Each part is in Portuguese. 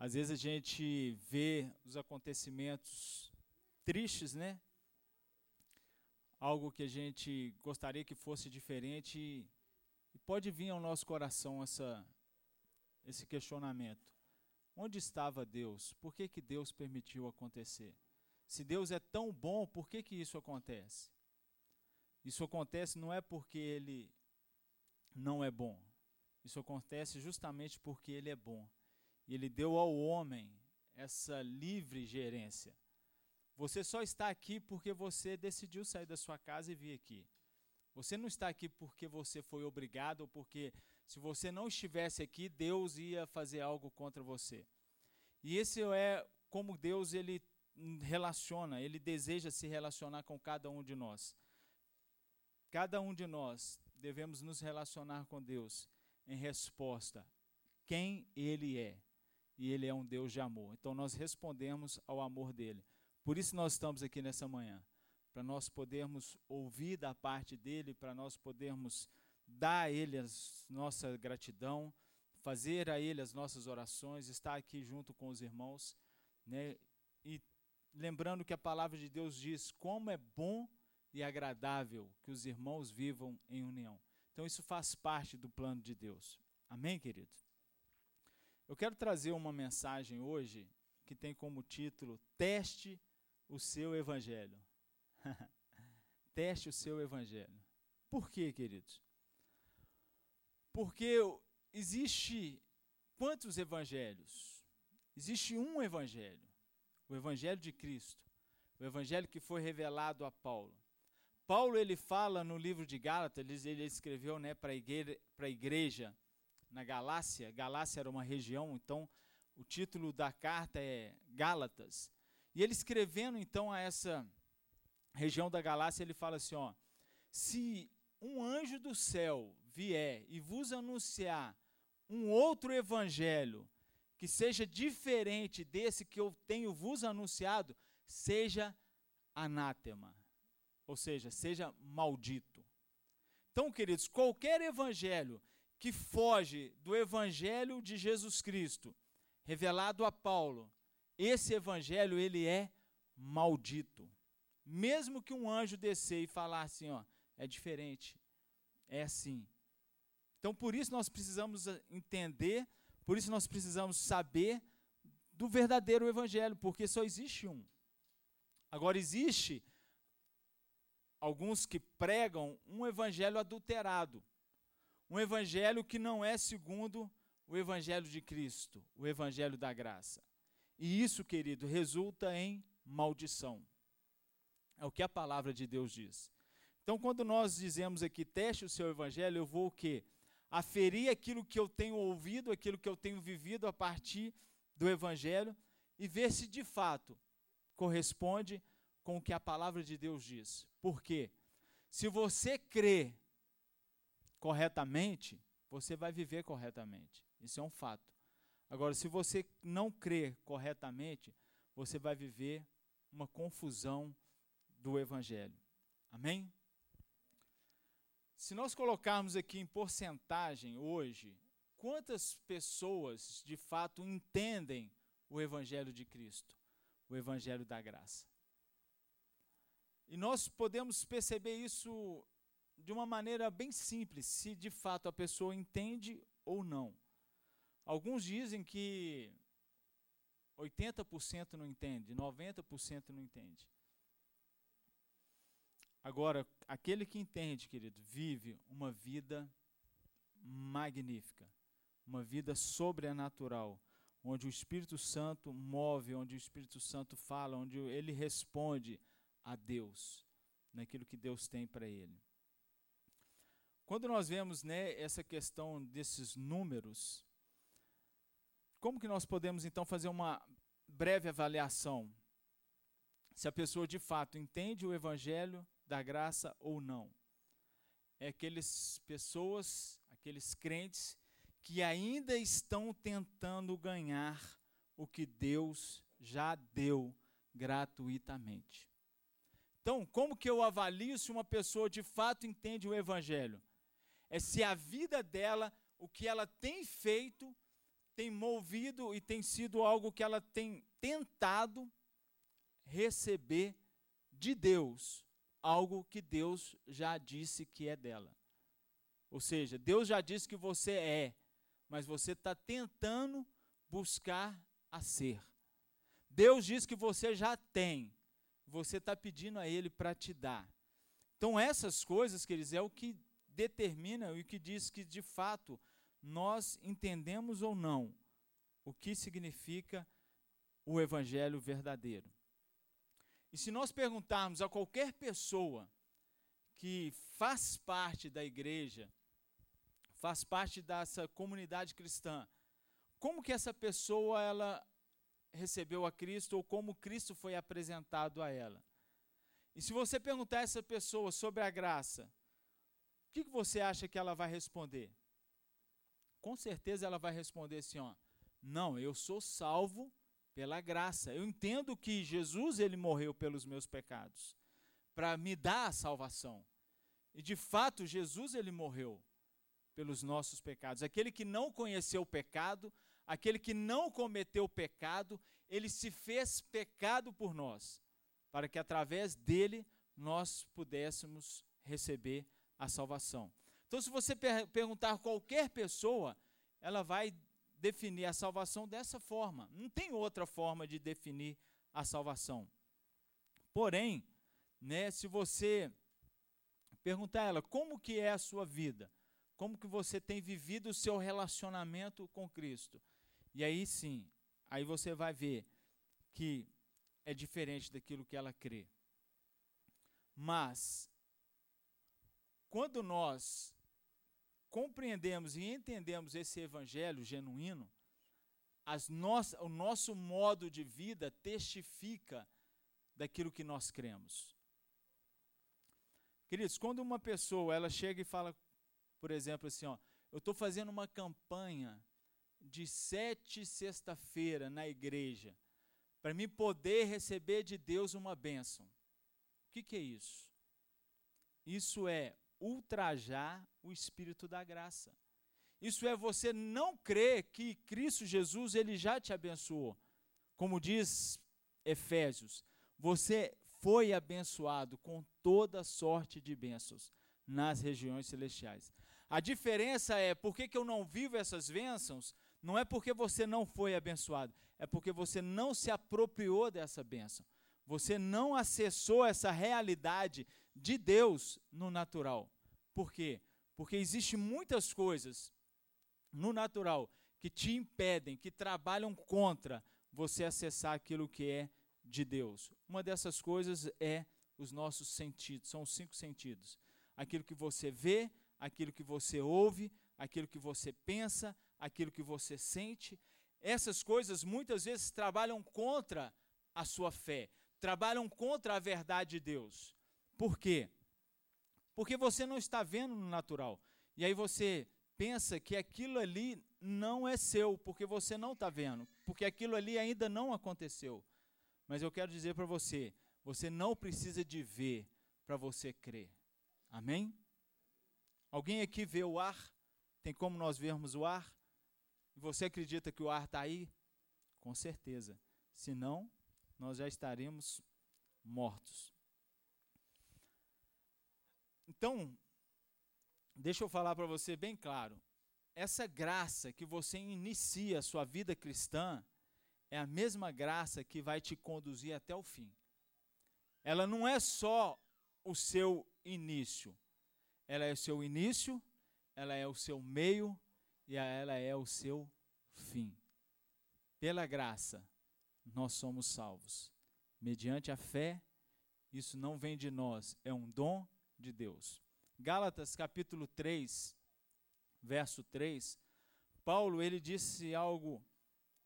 Às vezes a gente vê os acontecimentos tristes, né? Algo que a gente gostaria que fosse diferente e pode vir ao nosso coração essa, esse questionamento. Onde estava Deus? Por que, que Deus permitiu acontecer? Se Deus é tão bom, por que, que isso acontece? Isso acontece não é porque Ele não é bom. Isso acontece justamente porque Ele é bom. E Ele deu ao homem essa livre gerência. Você só está aqui porque você decidiu sair da sua casa e vir aqui. Você não está aqui porque você foi obrigado ou porque se você não estivesse aqui, Deus ia fazer algo contra você. E esse é como Deus ele relaciona, ele deseja se relacionar com cada um de nós. Cada um de nós devemos nos relacionar com Deus em resposta quem ele é. E ele é um Deus de amor. Então nós respondemos ao amor dele. Por isso nós estamos aqui nessa manhã, para nós podermos ouvir da parte dele, para nós podermos dar a ele a nossa gratidão, fazer a ele as nossas orações, estar aqui junto com os irmãos, né? E lembrando que a palavra de Deus diz como é bom e agradável que os irmãos vivam em união. Então isso faz parte do plano de Deus. Amém, querido? Eu quero trazer uma mensagem hoje que tem como título Teste o seu evangelho. Teste o seu evangelho. Por quê, queridos? Porque existe quantos evangelhos? Existe um evangelho, o evangelho de Cristo, o evangelho que foi revelado a Paulo. Paulo ele fala no livro de Gálatas, ele, escreveu né, para a igreja na Galácia. Galácia era uma região, então o título da carta é Gálatas. E ele escrevendo então a essa região da Galácia, ele fala assim, ó: Se um anjo do céu vier e vos anunciar um outro evangelho que seja diferente desse que eu tenho vos anunciado, seja anátema. Ou seja, seja maldito. Então, queridos, qualquer evangelho que foge do evangelho de Jesus Cristo, revelado a Paulo, esse evangelho ele é maldito. Mesmo que um anjo descer e falar assim, ó, é diferente, é assim. Então, por isso nós precisamos eh, entender, por isso nós precisamos saber do verdadeiro evangelho, porque só existe um. Agora existe alguns que pregam um evangelho adulterado, um evangelho que não é segundo o evangelho de Cristo, o evangelho da graça. E isso, querido, resulta em maldição. É o que a palavra de Deus diz. Então, quando nós dizemos aqui, teste o seu evangelho, eu vou o quê? Aferir aquilo que eu tenho ouvido, aquilo que eu tenho vivido a partir do evangelho e ver se de fato corresponde com o que a palavra de Deus diz. Por quê? Se você crê corretamente, você vai viver corretamente. Isso é um fato. Agora, se você não crê corretamente, você vai viver uma confusão do Evangelho. Amém? Se nós colocarmos aqui em porcentagem hoje, quantas pessoas de fato entendem o Evangelho de Cristo, o Evangelho da graça? E nós podemos perceber isso de uma maneira bem simples, se de fato a pessoa entende ou não. Alguns dizem que 80% não entende, 90% não entende. Agora, aquele que entende, querido, vive uma vida magnífica, uma vida sobrenatural, onde o Espírito Santo move, onde o Espírito Santo fala, onde ele responde a Deus, naquilo que Deus tem para ele. Quando nós vemos né, essa questão desses números, como que nós podemos então fazer uma breve avaliação? Se a pessoa de fato entende o evangelho da graça ou não. É aqueles pessoas, aqueles crentes que ainda estão tentando ganhar o que Deus já deu gratuitamente. Então, como que eu avalio se uma pessoa de fato entende o evangelho? É se a vida dela, o que ela tem feito, tem movido e tem sido algo que ela tem tentado receber de Deus, algo que Deus já disse que é dela. Ou seja, Deus já disse que você é, mas você está tentando buscar a ser. Deus diz que você já tem, você está pedindo a Ele para te dar. Então, essas coisas, queridos, é o que determina e o que diz que, de fato, nós entendemos ou não o que significa o Evangelho verdadeiro. E se nós perguntarmos a qualquer pessoa que faz parte da igreja, faz parte dessa comunidade cristã, como que essa pessoa ela recebeu a Cristo ou como Cristo foi apresentado a ela? E se você perguntar a essa pessoa sobre a graça, o que, que você acha que ela vai responder? Com certeza ela vai responder assim, ó, não, eu sou salvo pela graça. Eu entendo que Jesus ele morreu pelos meus pecados para me dar a salvação. E de fato, Jesus ele morreu pelos nossos pecados. Aquele que não conheceu o pecado, aquele que não cometeu o pecado, ele se fez pecado por nós, para que através dele nós pudéssemos receber a salvação. Então, se você per perguntar a qualquer pessoa, ela vai definir a salvação dessa forma. Não tem outra forma de definir a salvação. Porém, né, se você perguntar a ela como que é a sua vida, como que você tem vivido o seu relacionamento com Cristo, e aí sim, aí você vai ver que é diferente daquilo que ela crê. Mas quando nós compreendemos e entendemos esse evangelho genuíno, as o nosso modo de vida testifica daquilo que nós cremos. Queridos, quando uma pessoa ela chega e fala, por exemplo, assim, ó, eu estou fazendo uma campanha de sete sexta-feira na igreja para mim poder receber de Deus uma bênção. O que, que é isso? Isso é ultrajar o espírito da graça. Isso é você não crer que Cristo Jesus ele já te abençoou. Como diz Efésios, você foi abençoado com toda sorte de bênçãos nas regiões celestiais. A diferença é por que, que eu não vivo essas bênçãos? Não é porque você não foi abençoado, é porque você não se apropriou dessa bênção. Você não acessou essa realidade de Deus no natural. Por quê? Porque existem muitas coisas no natural que te impedem, que trabalham contra você acessar aquilo que é de Deus. Uma dessas coisas é os nossos sentidos, são os cinco sentidos. Aquilo que você vê, aquilo que você ouve, aquilo que você pensa, aquilo que você sente. Essas coisas muitas vezes trabalham contra a sua fé, trabalham contra a verdade de Deus. Por quê? Porque você não está vendo no natural. E aí você pensa que aquilo ali não é seu, porque você não está vendo, porque aquilo ali ainda não aconteceu. Mas eu quero dizer para você, você não precisa de ver para você crer. Amém? Alguém aqui vê o ar? Tem como nós vermos o ar? Você acredita que o ar está aí? Com certeza. Senão, nós já estaremos mortos. Então, deixa eu falar para você bem claro. Essa graça que você inicia a sua vida cristã é a mesma graça que vai te conduzir até o fim. Ela não é só o seu início. Ela é o seu início, ela é o seu meio e ela é o seu fim. Pela graça, nós somos salvos. Mediante a fé, isso não vem de nós, é um dom de Deus. Gálatas capítulo 3, verso 3, Paulo ele disse algo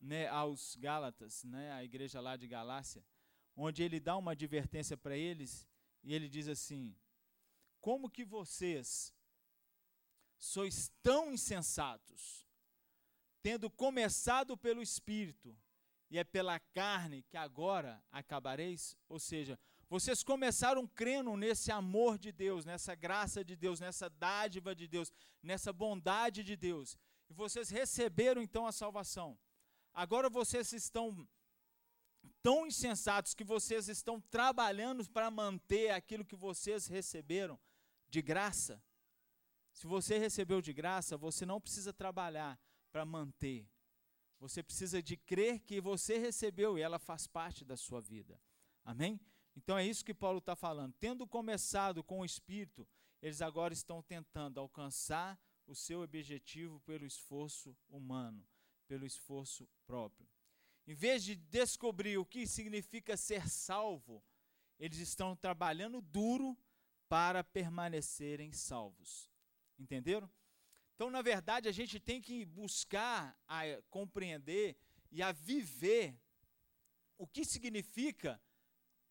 né, aos Gálatas, né, a igreja lá de Galácia, onde ele dá uma advertência para eles e ele diz assim: Como que vocês sois tão insensatos, tendo começado pelo Espírito, e é pela carne que agora acabareis? Ou seja, vocês começaram crendo nesse amor de Deus, nessa graça de Deus, nessa dádiva de Deus, nessa bondade de Deus. E vocês receberam então a salvação. Agora vocês estão tão insensatos que vocês estão trabalhando para manter aquilo que vocês receberam de graça. Se você recebeu de graça, você não precisa trabalhar para manter. Você precisa de crer que você recebeu e ela faz parte da sua vida. Amém? Então é isso que Paulo está falando. Tendo começado com o Espírito, eles agora estão tentando alcançar o seu objetivo pelo esforço humano, pelo esforço próprio. Em vez de descobrir o que significa ser salvo, eles estão trabalhando duro para permanecerem salvos. Entenderam? Então, na verdade, a gente tem que buscar a compreender e a viver o que significa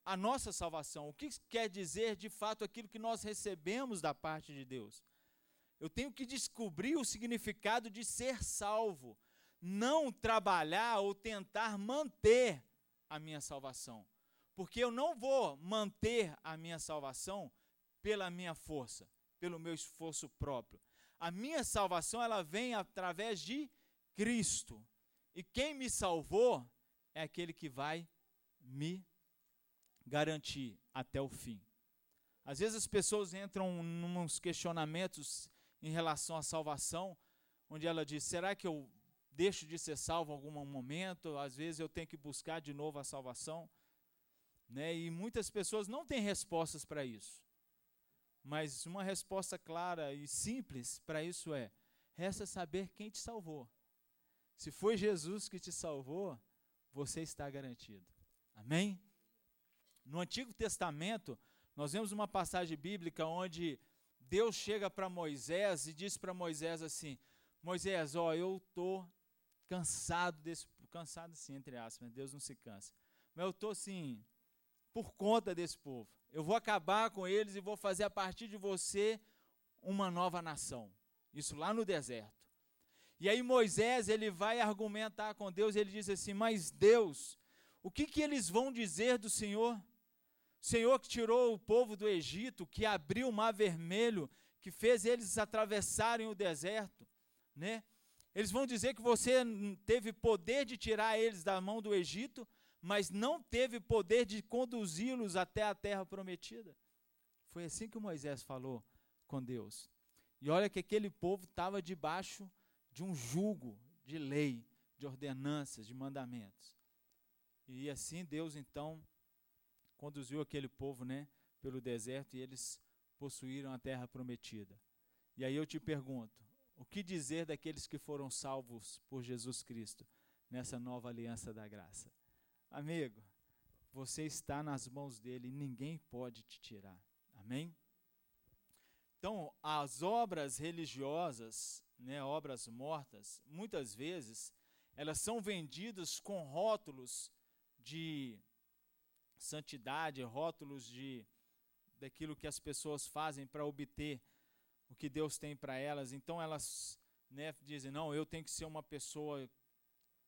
a nossa salvação, o que quer dizer de fato aquilo que nós recebemos da parte de Deus. Eu tenho que descobrir o significado de ser salvo, não trabalhar ou tentar manter a minha salvação. Porque eu não vou manter a minha salvação pela minha força, pelo meu esforço próprio. A minha salvação ela vem através de Cristo. E quem me salvou é aquele que vai me garantir até o fim. Às vezes as pessoas entram nos questionamentos em relação à salvação, onde ela diz: será que eu deixo de ser salvo em algum momento? Às vezes eu tenho que buscar de novo a salvação. Né? E muitas pessoas não têm respostas para isso. Mas uma resposta clara e simples para isso é: resta saber quem te salvou. Se foi Jesus que te salvou, você está garantido. Amém? No Antigo Testamento, nós vemos uma passagem bíblica onde Deus chega para Moisés e diz para Moisés assim: Moisés, ó, eu estou cansado desse. Cansado sim, entre aspas, Deus não se cansa. Mas eu estou assim, por conta desse povo. Eu vou acabar com eles e vou fazer a partir de você uma nova nação. Isso lá no deserto. E aí Moisés, ele vai argumentar com Deus, ele diz assim: "Mas Deus, o que que eles vão dizer do Senhor? Senhor que tirou o povo do Egito, que abriu o mar vermelho, que fez eles atravessarem o deserto, né? Eles vão dizer que você teve poder de tirar eles da mão do Egito, mas não teve poder de conduzi-los até a terra prometida. Foi assim que Moisés falou com Deus. E olha que aquele povo estava debaixo de um jugo de lei, de ordenanças, de mandamentos. E assim Deus então conduziu aquele povo, né, pelo deserto e eles possuíram a terra prometida. E aí eu te pergunto, o que dizer daqueles que foram salvos por Jesus Cristo nessa nova aliança da graça? Amigo, você está nas mãos dele e ninguém pode te tirar. Amém? Então, as obras religiosas, né, obras mortas, muitas vezes, elas são vendidas com rótulos de santidade, rótulos de daquilo que as pessoas fazem para obter o que Deus tem para elas. Então elas né, dizem: não, eu tenho que ser uma pessoa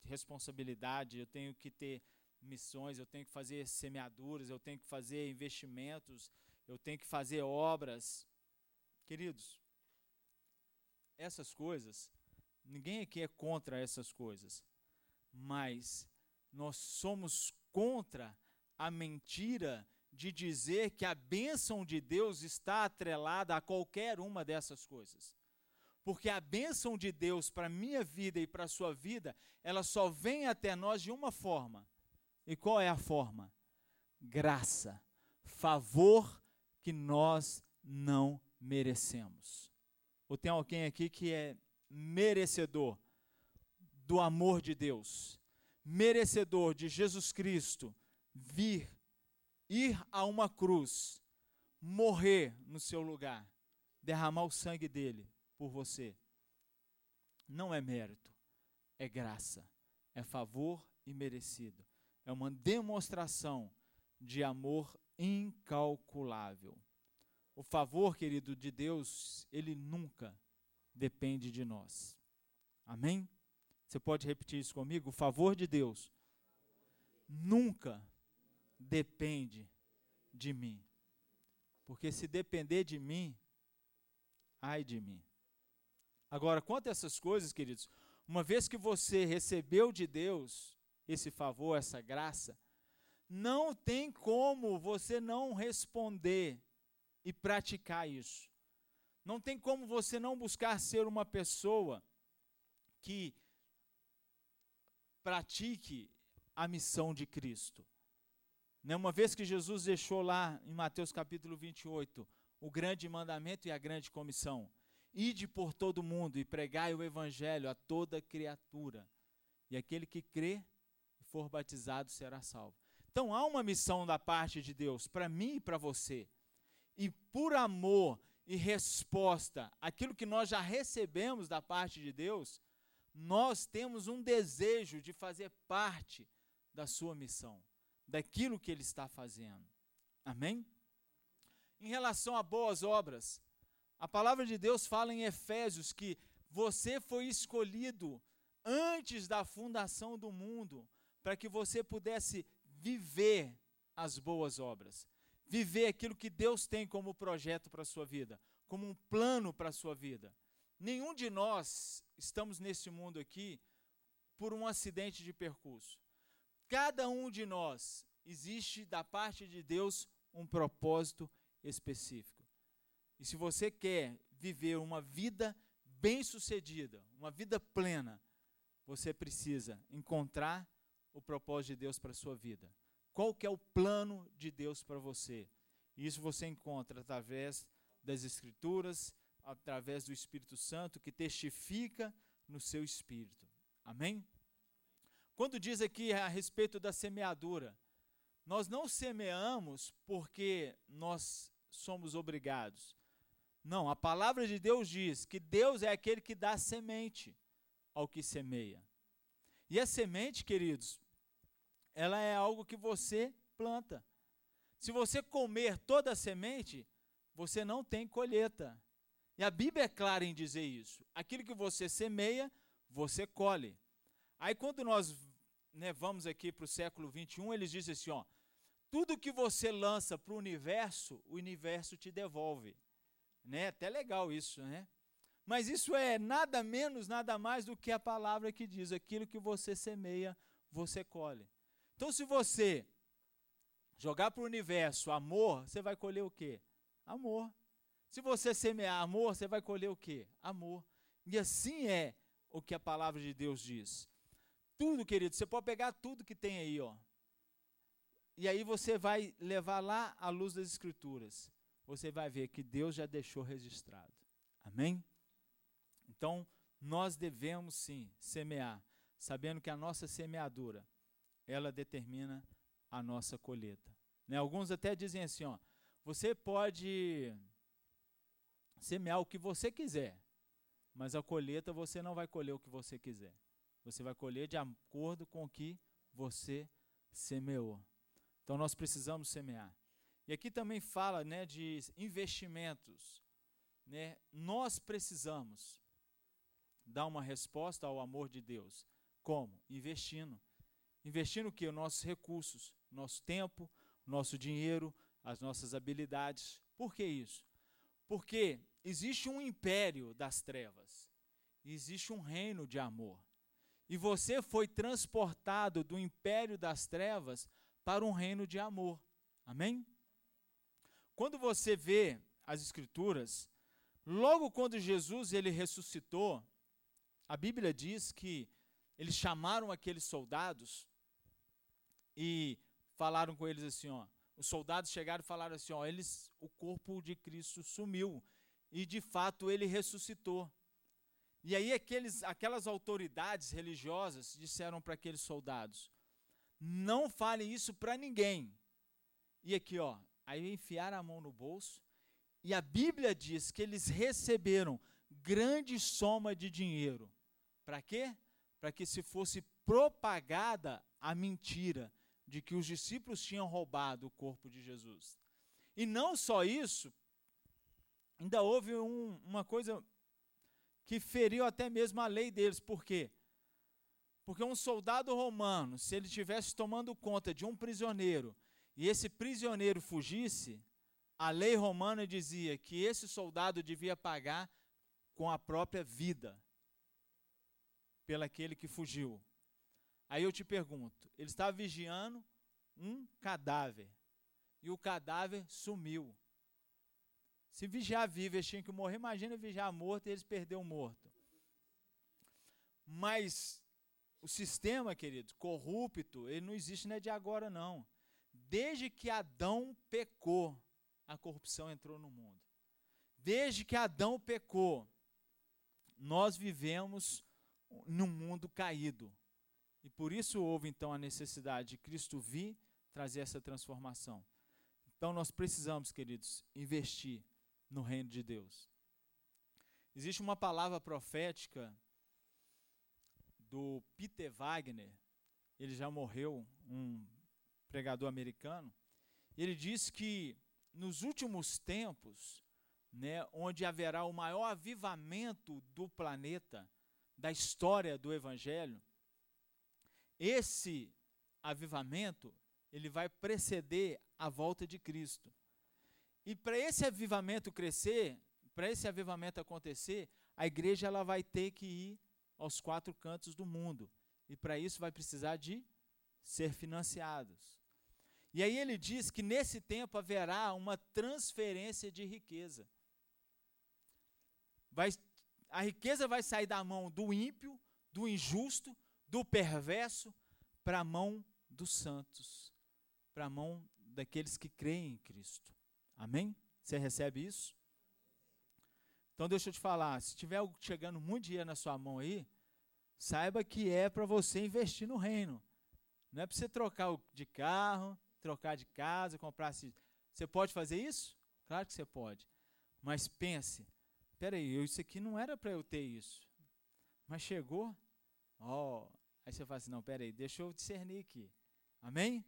de responsabilidade, eu tenho que ter missões, eu tenho que fazer semeaduras, eu tenho que fazer investimentos, eu tenho que fazer obras. Queridos, essas coisas, ninguém aqui é contra essas coisas, mas nós somos contra a mentira de dizer que a bênção de Deus está atrelada a qualquer uma dessas coisas. Porque a bênção de Deus para a minha vida e para a sua vida, ela só vem até nós de uma forma: e qual é a forma? Graça, favor que nós não merecemos. Ou tem alguém aqui que é merecedor do amor de Deus, merecedor de Jesus Cristo vir, ir a uma cruz, morrer no seu lugar, derramar o sangue dele por você. Não é mérito, é graça, é favor e merecido é uma demonstração de amor incalculável. O favor, querido, de Deus, ele nunca depende de nós. Amém? Você pode repetir isso comigo? O favor de Deus nunca depende de mim. Porque se depender de mim, ai de mim. Agora, quanto a essas coisas, queridos, uma vez que você recebeu de Deus esse favor, essa graça, não tem como você não responder e praticar isso. Não tem como você não buscar ser uma pessoa que pratique a missão de Cristo. Né, uma vez que Jesus deixou lá em Mateus capítulo 28 o grande mandamento e a grande comissão: ide por todo mundo e pregai o evangelho a toda criatura, e aquele que crê e for batizado será salvo. Então há uma missão da parte de Deus para mim e para você. E por amor e resposta àquilo que nós já recebemos da parte de Deus, nós temos um desejo de fazer parte da sua missão, daquilo que ele está fazendo. Amém? Em relação a boas obras, a palavra de Deus fala em Efésios que você foi escolhido antes da fundação do mundo para que você pudesse viver as boas obras, viver aquilo que Deus tem como projeto para a sua vida, como um plano para a sua vida. Nenhum de nós estamos nesse mundo aqui por um acidente de percurso. Cada um de nós existe da parte de Deus um propósito específico. E se você quer viver uma vida bem-sucedida, uma vida plena, você precisa encontrar o propósito de Deus para a sua vida. Qual que é o plano de Deus para você? Isso você encontra através das Escrituras, através do Espírito Santo, que testifica no seu espírito. Amém? Quando diz aqui a respeito da semeadura, nós não semeamos porque nós somos obrigados. Não, a palavra de Deus diz que Deus é aquele que dá semente ao que semeia. E a semente, queridos, ela é algo que você planta. Se você comer toda a semente, você não tem colheita. E a Bíblia é clara em dizer isso. Aquilo que você semeia, você colhe. Aí quando nós né, vamos aqui para o século 21, eles dizem assim, ó, tudo que você lança para o universo, o universo te devolve. Né? Até legal isso, né? Mas isso é nada menos, nada mais do que a palavra que diz: aquilo que você semeia, você colhe. Então, se você jogar para o universo amor, você vai colher o quê? Amor. Se você semear amor, você vai colher o quê? Amor. E assim é o que a palavra de Deus diz. Tudo, querido, você pode pegar tudo que tem aí, ó. E aí você vai levar lá à luz das escrituras. Você vai ver que Deus já deixou registrado. Amém? Então, nós devemos sim semear, sabendo que a nossa semeadura ela determina a nossa colheita. Né? Alguns até dizem assim, ó, você pode semear o que você quiser, mas a colheita você não vai colher o que você quiser. Você vai colher de acordo com o que você semeou. Então nós precisamos semear. E aqui também fala né, de investimentos. Né? Nós precisamos dar uma resposta ao amor de Deus. Como? Investindo. Investindo o que? Os nossos recursos, nosso tempo, nosso dinheiro, as nossas habilidades. Por que isso? Porque existe um império das trevas, existe um reino de amor. E você foi transportado do império das trevas para um reino de amor. Amém? Quando você vê as escrituras, logo quando Jesus ele ressuscitou, a Bíblia diz que eles chamaram aqueles soldados e falaram com eles assim, ó. Os soldados chegaram e falaram assim, ó, eles, o corpo de Cristo sumiu e de fato ele ressuscitou. E aí aqueles, aquelas autoridades religiosas disseram para aqueles soldados: não falem isso para ninguém. E aqui, ó, aí enfiaram a mão no bolso e a Bíblia diz que eles receberam grande soma de dinheiro. Para quê? Para que se fosse propagada a mentira de que os discípulos tinham roubado o corpo de Jesus. E não só isso, ainda houve um, uma coisa que feriu até mesmo a lei deles. Por quê? Porque um soldado romano, se ele estivesse tomando conta de um prisioneiro e esse prisioneiro fugisse, a lei romana dizia que esse soldado devia pagar com a própria vida pelaquele que fugiu. Aí eu te pergunto: ele estava vigiando um cadáver e o cadáver sumiu. Se vigiar vivo eles tinham que morrer, imagina vigiar morto e eles perderam o morto. Mas o sistema, querido, corrupto, ele não existe não é de agora, não. Desde que Adão pecou, a corrupção entrou no mundo. Desde que Adão pecou, nós vivemos num mundo caído. E por isso houve então a necessidade de Cristo vir trazer essa transformação. Então nós precisamos, queridos, investir no reino de Deus. Existe uma palavra profética do Peter Wagner, ele já morreu, um pregador americano. Ele diz que nos últimos tempos, né, onde haverá o maior avivamento do planeta, da história do evangelho, esse avivamento ele vai preceder a volta de Cristo. E para esse avivamento crescer, para esse avivamento acontecer, a igreja ela vai ter que ir aos quatro cantos do mundo. E para isso vai precisar de ser financiados. E aí ele diz que nesse tempo haverá uma transferência de riqueza. Vai, a riqueza vai sair da mão do ímpio, do injusto, do perverso, para a mão dos santos, para a mão daqueles que creem em Cristo. Amém? Você recebe isso? Então deixa eu te falar, se tiver chegando muito dinheiro na sua mão aí, saiba que é para você investir no reino. Não é para você trocar de carro, trocar de casa, comprar. Você pode fazer isso? Claro que você pode. Mas pense, peraí, isso aqui não era para eu ter isso. Mas chegou, ó, oh, aí você fala assim, não, peraí, deixa eu discernir aqui. Amém?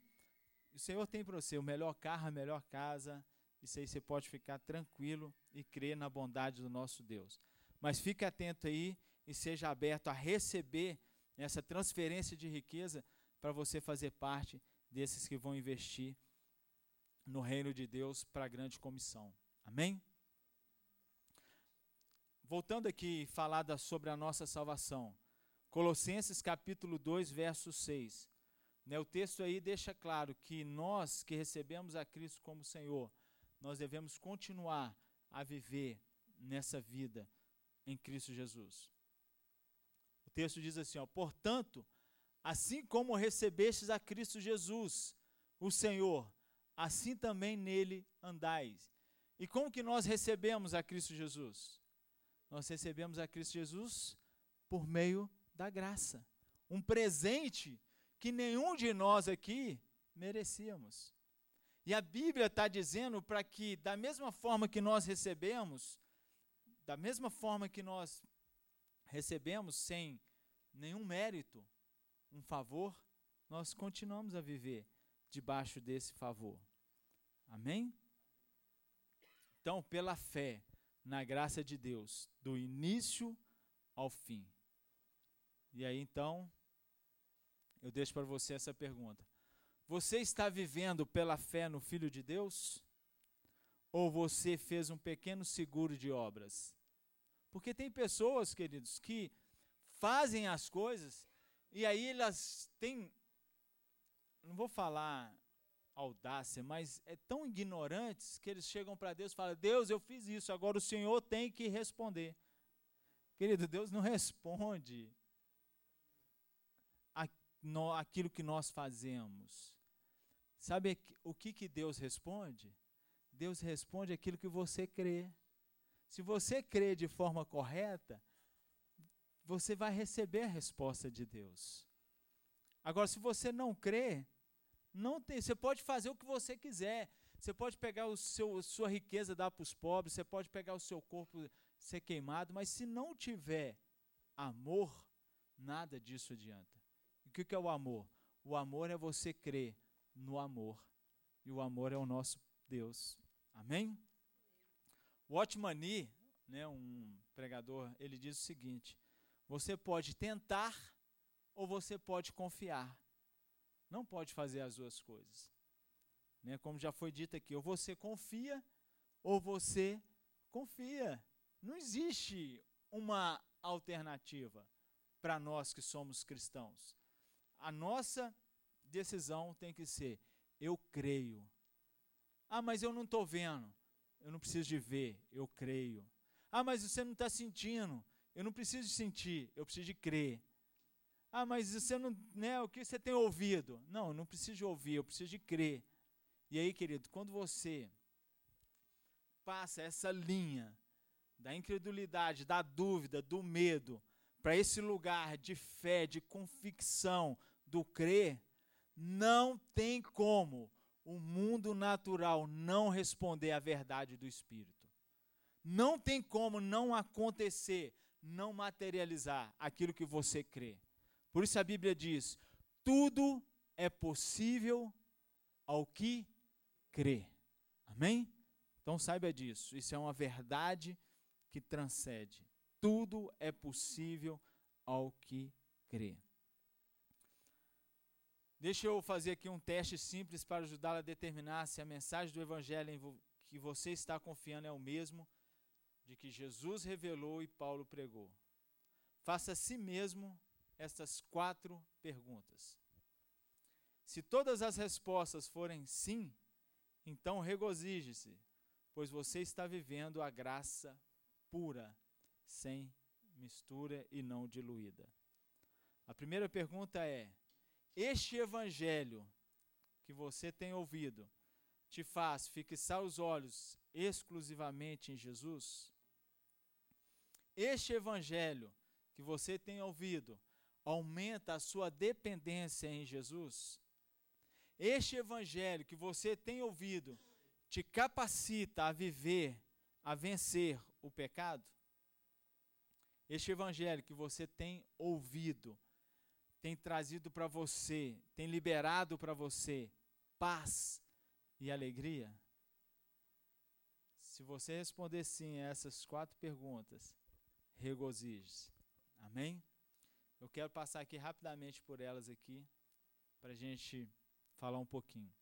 O Senhor tem para você o melhor carro, a melhor casa, isso aí você pode ficar tranquilo e crer na bondade do nosso Deus. Mas fique atento aí e seja aberto a receber essa transferência de riqueza para você fazer parte desses que vão investir no reino de Deus para a grande comissão. Amém? Voltando aqui falar da, sobre a nossa salvação. Colossenses capítulo 2, verso 6. Né, o texto aí deixa claro que nós que recebemos a Cristo como Senhor, nós devemos continuar a viver nessa vida em Cristo Jesus. O texto diz assim: ó, portanto, assim como recebestes a Cristo Jesus, o Senhor, assim também nele andais. E como que nós recebemos a Cristo Jesus? Nós recebemos a Cristo Jesus por meio da graça. Um presente que nenhum de nós aqui merecíamos. E a Bíblia está dizendo para que, da mesma forma que nós recebemos, da mesma forma que nós recebemos sem nenhum mérito, um favor, nós continuamos a viver debaixo desse favor. Amém? Então, pela fé na graça de Deus, do início ao fim. E aí então, eu deixo para você essa pergunta. Você está vivendo pela fé no Filho de Deus? Ou você fez um pequeno seguro de obras? Porque tem pessoas, queridos, que fazem as coisas e aí elas têm, não vou falar audácia, mas é tão ignorantes que eles chegam para Deus e falam: Deus, eu fiz isso, agora o Senhor tem que responder. Querido, Deus não responde aquilo que nós fazemos. Sabe o que, que Deus responde? Deus responde aquilo que você crê. Se você crê de forma correta, você vai receber a resposta de Deus. Agora, se você não crê, não tem, você pode fazer o que você quiser. Você pode pegar o seu, sua riqueza dar para os pobres, você pode pegar o seu corpo ser queimado, mas se não tiver amor, nada disso adianta. E o que é o amor? O amor é você crer no amor. E o amor é o nosso Deus. Amém? Watchmani, né, um pregador, ele diz o seguinte: você pode tentar ou você pode confiar. Não pode fazer as duas coisas. Né, como já foi dito aqui, ou você confia ou você confia. Não existe uma alternativa para nós que somos cristãos. A nossa decisão tem que ser: eu creio. Ah, mas eu não estou vendo. Eu não preciso de ver, eu creio. Ah, mas você não está sentindo. Eu não preciso de sentir, eu preciso de crer. Ah, mas você não, né, o que você tem ouvido? Não, eu não preciso de ouvir, eu preciso de crer. E aí, querido, quando você passa essa linha da incredulidade, da dúvida, do medo, para esse lugar de fé, de convicção, do crer, não tem como o mundo natural não responder à verdade do Espírito. Não tem como não acontecer, não materializar aquilo que você crê. Por isso a Bíblia diz: tudo é possível ao que crê. Amém? Então saiba disso. Isso é uma verdade que transcende. Tudo é possível ao que crê. Deixa eu fazer aqui um teste simples para ajudá-la a determinar se a mensagem do Evangelho que você está confiando é o mesmo de que Jesus revelou e Paulo pregou. Faça a si mesmo estas quatro perguntas. Se todas as respostas forem sim, então regozije-se, pois você está vivendo a graça pura, sem mistura e não diluída. A primeira pergunta é: este evangelho que você tem ouvido te faz fixar os olhos exclusivamente em Jesus? Este evangelho que você tem ouvido aumenta a sua dependência em Jesus? Este evangelho que você tem ouvido te capacita a viver, a vencer o pecado? Este evangelho que você tem ouvido tem trazido para você, tem liberado para você paz e alegria? Se você responder sim a essas quatro perguntas, regozije-se. Amém? Eu quero passar aqui rapidamente por elas aqui, para a gente falar um pouquinho.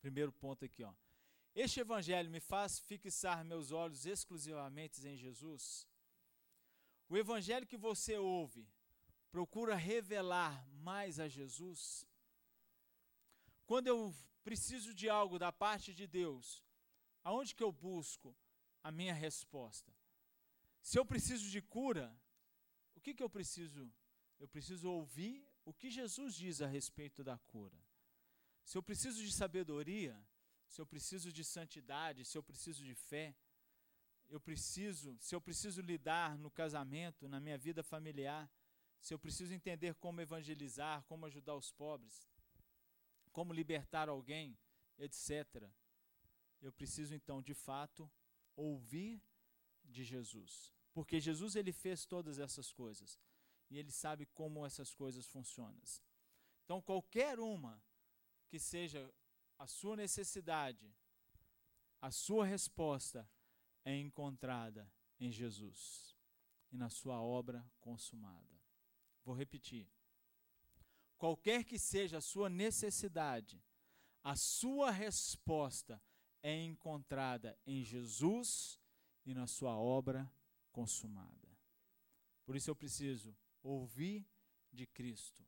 Primeiro ponto aqui, ó. Este evangelho me faz fixar meus olhos exclusivamente em Jesus? O evangelho que você ouve procura revelar mais a Jesus? Quando eu preciso de algo da parte de Deus, aonde que eu busco a minha resposta? Se eu preciso de cura, o que, que eu preciso? Eu preciso ouvir o que Jesus diz a respeito da cura. Se eu preciso de sabedoria, se eu preciso de santidade, se eu preciso de fé, eu preciso, se eu preciso lidar no casamento, na minha vida familiar, se eu preciso entender como evangelizar, como ajudar os pobres, como libertar alguém, etc. Eu preciso então, de fato, ouvir de Jesus, porque Jesus ele fez todas essas coisas e ele sabe como essas coisas funcionam. Então, qualquer uma que seja a sua necessidade, a sua resposta é encontrada em Jesus e na sua obra consumada. Vou repetir. Qualquer que seja a sua necessidade, a sua resposta é encontrada em Jesus e na sua obra consumada. Por isso eu preciso ouvir de Cristo,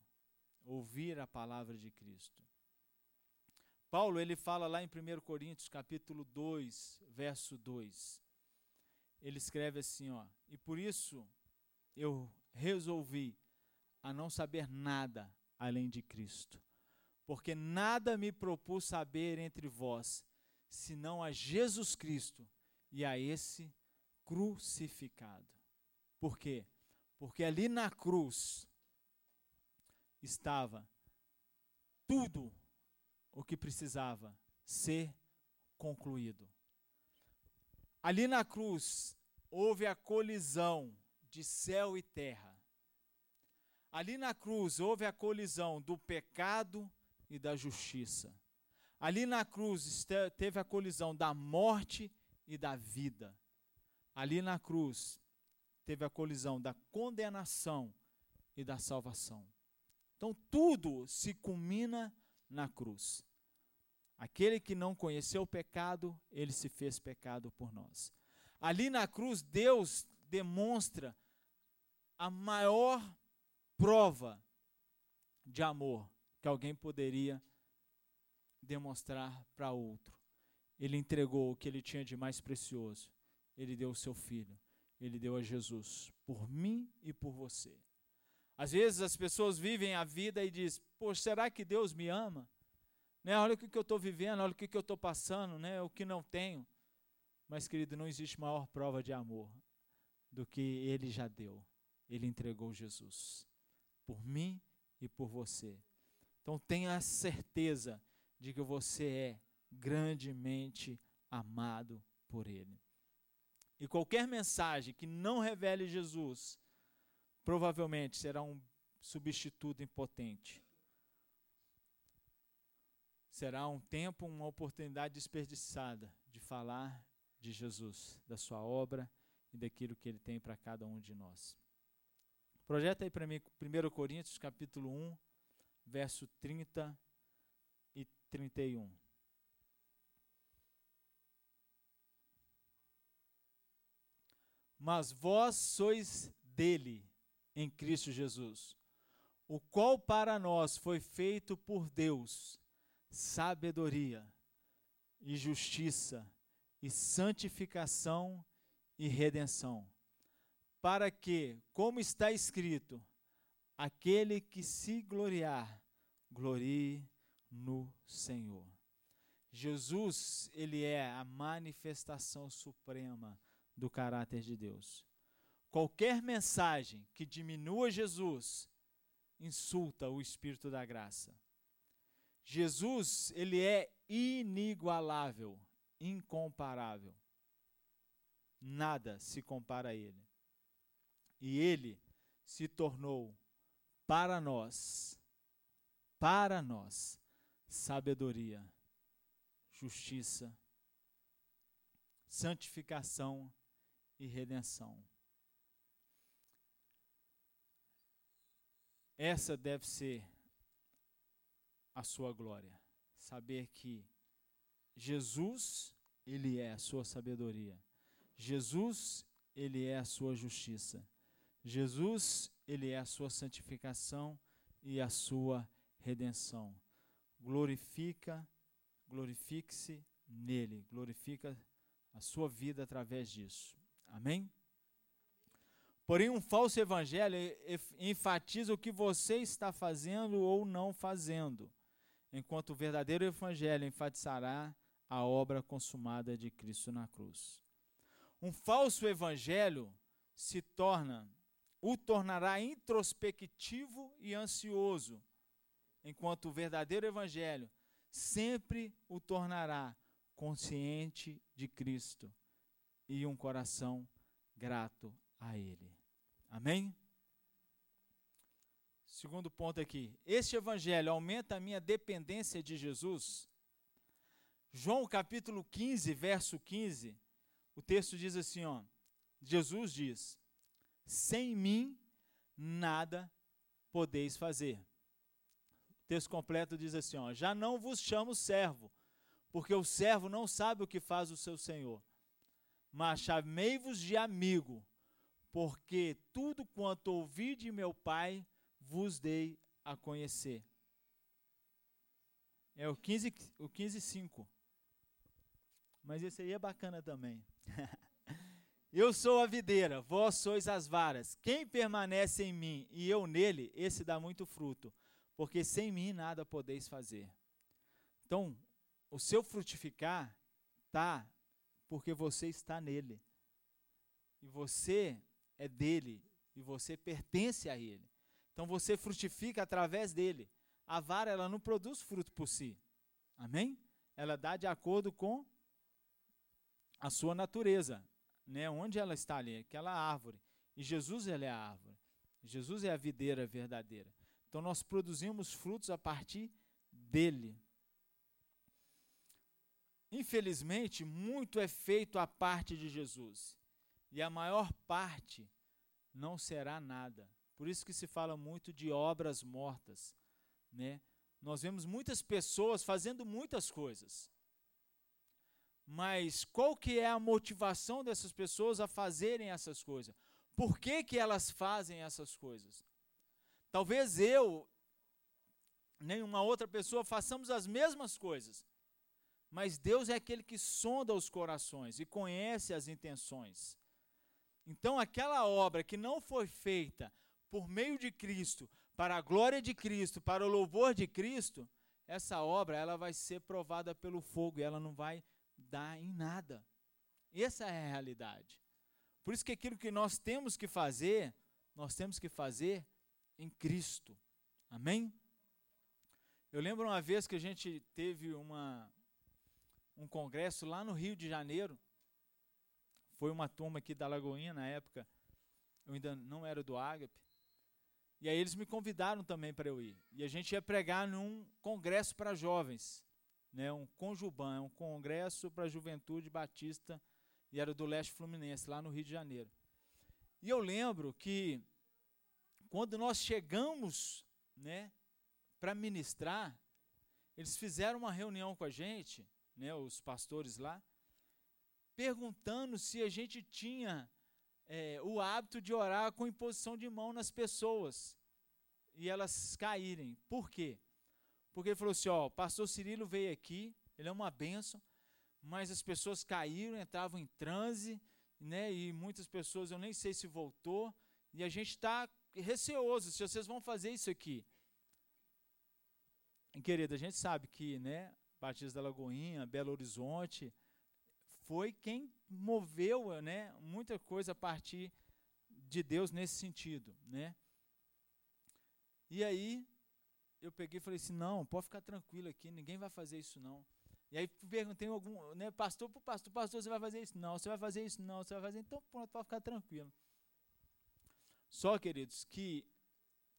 ouvir a palavra de Cristo. Paulo, ele fala lá em 1 Coríntios, capítulo 2, verso 2. Ele escreve assim, ó: "E por isso eu resolvi a não saber nada além de Cristo, porque nada me propus saber entre vós, senão a Jesus Cristo e a esse crucificado." Por quê? Porque ali na cruz estava tudo o que precisava ser concluído. Ali na cruz houve a colisão de céu e terra. Ali na cruz houve a colisão do pecado e da justiça. Ali na cruz teve a colisão da morte e da vida. Ali na cruz teve a colisão da condenação e da salvação. Então tudo se culmina na cruz. Aquele que não conheceu o pecado, ele se fez pecado por nós. Ali na cruz, Deus demonstra a maior prova de amor que alguém poderia demonstrar para outro. Ele entregou o que ele tinha de mais precioso. Ele deu o seu filho. Ele deu a Jesus por mim e por você. Às vezes as pessoas vivem a vida e dizem: Poxa, será que Deus me ama? Né? Olha o que, que eu estou vivendo, olha o que, que eu estou passando, né? o que não tenho. Mas, querido, não existe maior prova de amor do que Ele já deu. Ele entregou Jesus por mim e por você. Então tenha a certeza de que você é grandemente amado por Ele. E qualquer mensagem que não revele Jesus, provavelmente será um substituto impotente. Será um tempo, uma oportunidade desperdiçada de falar de Jesus, da sua obra e daquilo que ele tem para cada um de nós. Projeta aí para mim 1 Coríntios capítulo 1, verso 30 e 31. Mas vós sois dele, em Cristo Jesus, o qual para nós foi feito por Deus sabedoria e justiça e santificação e redenção, para que, como está escrito, aquele que se gloriar, glorie no Senhor. Jesus, ele é a manifestação suprema do caráter de Deus. Qualquer mensagem que diminua Jesus insulta o espírito da graça. Jesus, ele é inigualável, incomparável. Nada se compara a ele. E ele se tornou para nós, para nós, sabedoria, justiça, santificação e redenção. Essa deve ser a sua glória. Saber que Jesus, Ele é a sua sabedoria. Jesus, Ele é a sua justiça. Jesus, Ele é a sua santificação e a sua redenção. Glorifica, glorifique-se nele, glorifica a sua vida através disso. Amém? Porém, um falso evangelho enfatiza o que você está fazendo ou não fazendo enquanto o verdadeiro evangelho enfatizará a obra consumada de Cristo na cruz. Um falso evangelho se torna, o tornará introspectivo e ansioso, enquanto o verdadeiro evangelho sempre o tornará consciente de Cristo e um coração grato a Ele. Amém? Segundo ponto aqui. Este evangelho aumenta a minha dependência de Jesus? João capítulo 15, verso 15, o texto diz assim, ó. Jesus diz: Sem mim nada podeis fazer. O texto completo diz assim, ó: Já não vos chamo servo, porque o servo não sabe o que faz o seu senhor. Mas chamei-vos de amigo, porque tudo quanto ouvi de meu Pai vos dei a conhecer. É o 15, o 15 5. Mas esse aí é bacana também. eu sou a videira, vós sois as varas. Quem permanece em mim e eu nele, esse dá muito fruto, porque sem mim nada podeis fazer. Então, o seu frutificar tá porque você está nele. E você é dele e você pertence a ele. Então você frutifica através dele. A vara ela não produz fruto por si. Amém? Ela dá de acordo com a sua natureza, né? Onde ela está ali, aquela árvore. E Jesus ele é a árvore. Jesus é a videira verdadeira. Então nós produzimos frutos a partir dele. Infelizmente, muito é feito a parte de Jesus. E a maior parte não será nada. Por isso que se fala muito de obras mortas, né? Nós vemos muitas pessoas fazendo muitas coisas, Mas qual que é a motivação dessas pessoas a fazerem essas coisas? Por que, que elas fazem essas coisas? Talvez eu, nenhuma outra pessoa, façamos as mesmas coisas. Mas Deus é aquele que sonda os corações e conhece as intenções. Então, aquela obra que não foi feita por meio de Cristo, para a glória de Cristo, para o louvor de Cristo, essa obra ela vai ser provada pelo fogo e ela não vai em nada. Essa é a realidade. Por isso que aquilo que nós temos que fazer, nós temos que fazer em Cristo. Amém? Eu lembro uma vez que a gente teve uma, um congresso lá no Rio de Janeiro. Foi uma turma aqui da Lagoinha na época. Eu ainda não era do Ágape. E aí eles me convidaram também para eu ir. E a gente ia pregar num congresso para jovens, né, um Conjuban, um congresso para a juventude batista, e era do leste fluminense, lá no Rio de Janeiro. E eu lembro que quando nós chegamos, né, para ministrar, eles fizeram uma reunião com a gente, né, os pastores lá, perguntando se a gente tinha é, o hábito de orar com imposição de mão nas pessoas e elas caírem. Por quê? Porque ele falou assim: ó, o pastor Cirilo veio aqui, ele é uma bênção, mas as pessoas caíram, entravam em transe, né? E muitas pessoas eu nem sei se voltou, e a gente está receoso se vocês vão fazer isso aqui. Querida, a gente sabe que, né, Batista da Lagoinha, Belo Horizonte, foi quem moveu né, muita coisa a partir de Deus nesse sentido. Né? E aí eu peguei e falei assim, não, pode ficar tranquilo aqui, ninguém vai fazer isso não. E aí perguntei algum, né, pastor para pastor, pastor, você vai fazer isso? Não, você vai fazer isso? Não, você vai fazer, então pronto, pode ficar tranquilo. Só, queridos, que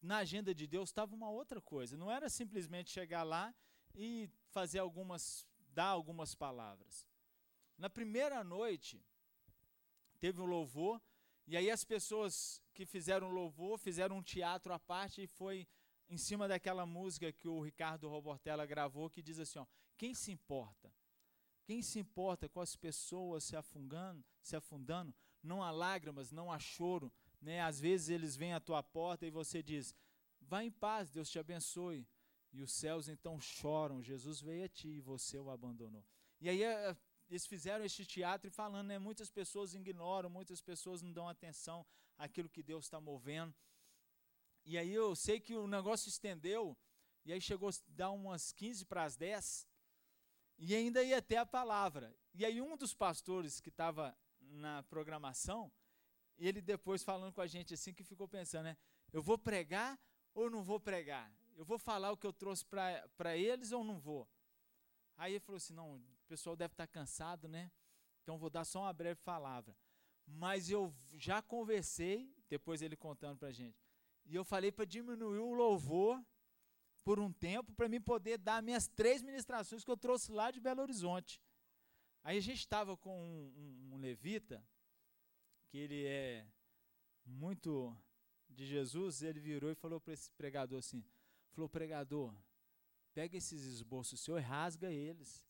na agenda de Deus estava uma outra coisa, não era simplesmente chegar lá e fazer algumas, dar algumas palavras. Na primeira noite, teve um louvor, e aí as pessoas que fizeram louvor fizeram um teatro à parte e foi em cima daquela música que o Ricardo Robortella gravou, que diz assim: ó, quem se importa? Quem se importa com as pessoas se afundando, se afundando? Não há lágrimas, não há choro, né? Às vezes eles vêm à tua porta e você diz: "Vá em paz, Deus te abençoe". E os céus então choram, Jesus veio a ti e você o abandonou. E aí eh, eles fizeram este teatro e falando, né, muitas pessoas ignoram, muitas pessoas não dão atenção àquilo que Deus está movendo. E aí eu sei que o negócio estendeu, e aí chegou a dar umas 15 para as 10, e ainda ia ter a palavra. E aí um dos pastores que estava na programação, ele depois falando com a gente assim, que ficou pensando, né, eu vou pregar ou não vou pregar? Eu vou falar o que eu trouxe para eles ou não vou? Aí ele falou assim: não, o pessoal deve estar cansado, né? Então vou dar só uma breve palavra. Mas eu já conversei, depois ele contando para a gente, e eu falei para diminuir o louvor por um tempo para mim poder dar minhas três ministrações que eu trouxe lá de Belo Horizonte. Aí a gente estava com um, um, um levita, que ele é muito de Jesus, ele virou e falou para esse pregador assim: falou, pregador, pega esses esboços seu e rasga eles.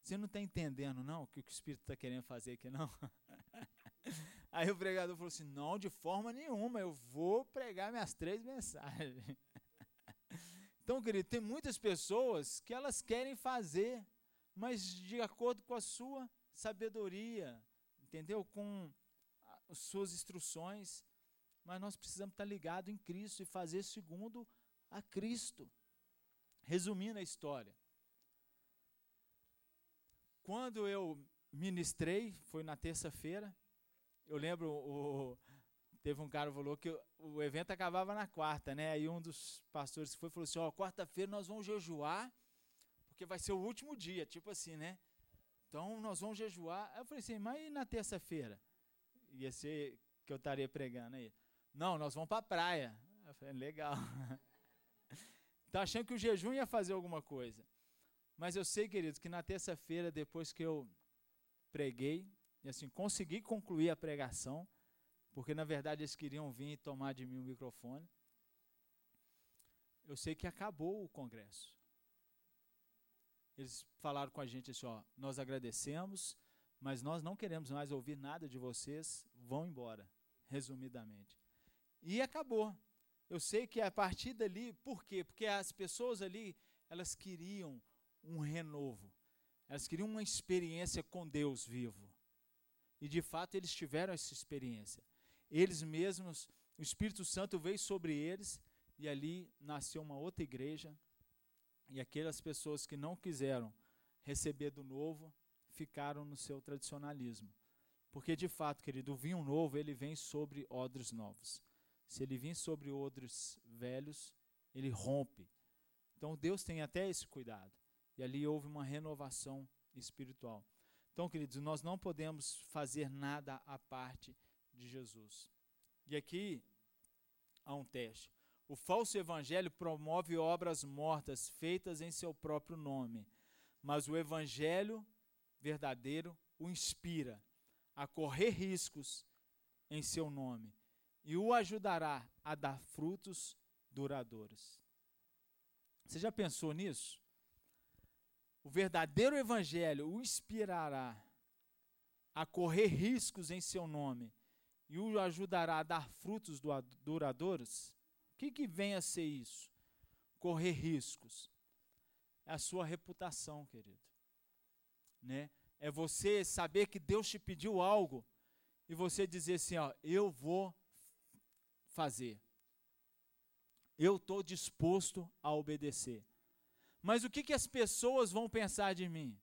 Você não está entendendo, não, o que o Espírito está querendo fazer aqui, não? Aí o pregador falou assim: não, de forma nenhuma, eu vou pregar minhas três mensagens. Então, querido, tem muitas pessoas que elas querem fazer, mas de acordo com a sua sabedoria, entendeu? Com as suas instruções. Mas nós precisamos estar ligados em Cristo e fazer segundo a Cristo. Resumindo a história. Quando eu ministrei, foi na terça-feira, eu lembro, o, teve um cara que falou que o evento acabava na quarta, né? Aí um dos pastores que foi falou assim: Ó, quarta-feira nós vamos jejuar, porque vai ser o último dia, tipo assim, né? Então nós vamos jejuar. Aí eu falei assim: mas e na terça-feira? Ia ser que eu estaria pregando aí. Não, nós vamos para a praia. Eu falei: legal. Tá achando que o jejum ia fazer alguma coisa. Mas eu sei, queridos, que na terça-feira, depois que eu preguei, e assim, consegui concluir a pregação, porque na verdade eles queriam vir e tomar de mim o microfone. Eu sei que acabou o congresso. eles falaram com a gente assim: ó, nós agradecemos, mas nós não queremos mais ouvir nada de vocês, vão embora, resumidamente. E acabou. Eu sei que a partir dali, por quê? Porque as pessoas ali, elas queriam um renovo. Elas queriam uma experiência com Deus vivo. E de fato eles tiveram essa experiência. Eles mesmos, o Espírito Santo veio sobre eles e ali nasceu uma outra igreja. E aquelas pessoas que não quiseram receber do novo ficaram no seu tradicionalismo. Porque de fato, querido, o vinho novo ele vem sobre odres novos. Se ele vir sobre odres velhos, ele rompe. Então Deus tem até esse cuidado. E ali houve uma renovação espiritual. Então, queridos, nós não podemos fazer nada à parte de Jesus. E aqui há um teste. O falso evangelho promove obras mortas feitas em seu próprio nome, mas o evangelho verdadeiro o inspira a correr riscos em seu nome e o ajudará a dar frutos duradouros. Você já pensou nisso? O verdadeiro evangelho o inspirará a correr riscos em seu nome e o ajudará a dar frutos duradouros? O que, que vem a ser isso? Correr riscos. É a sua reputação, querido. Né? É você saber que Deus te pediu algo e você dizer assim, ó, eu vou fazer. Eu estou disposto a obedecer. Mas o que, que as pessoas vão pensar de mim?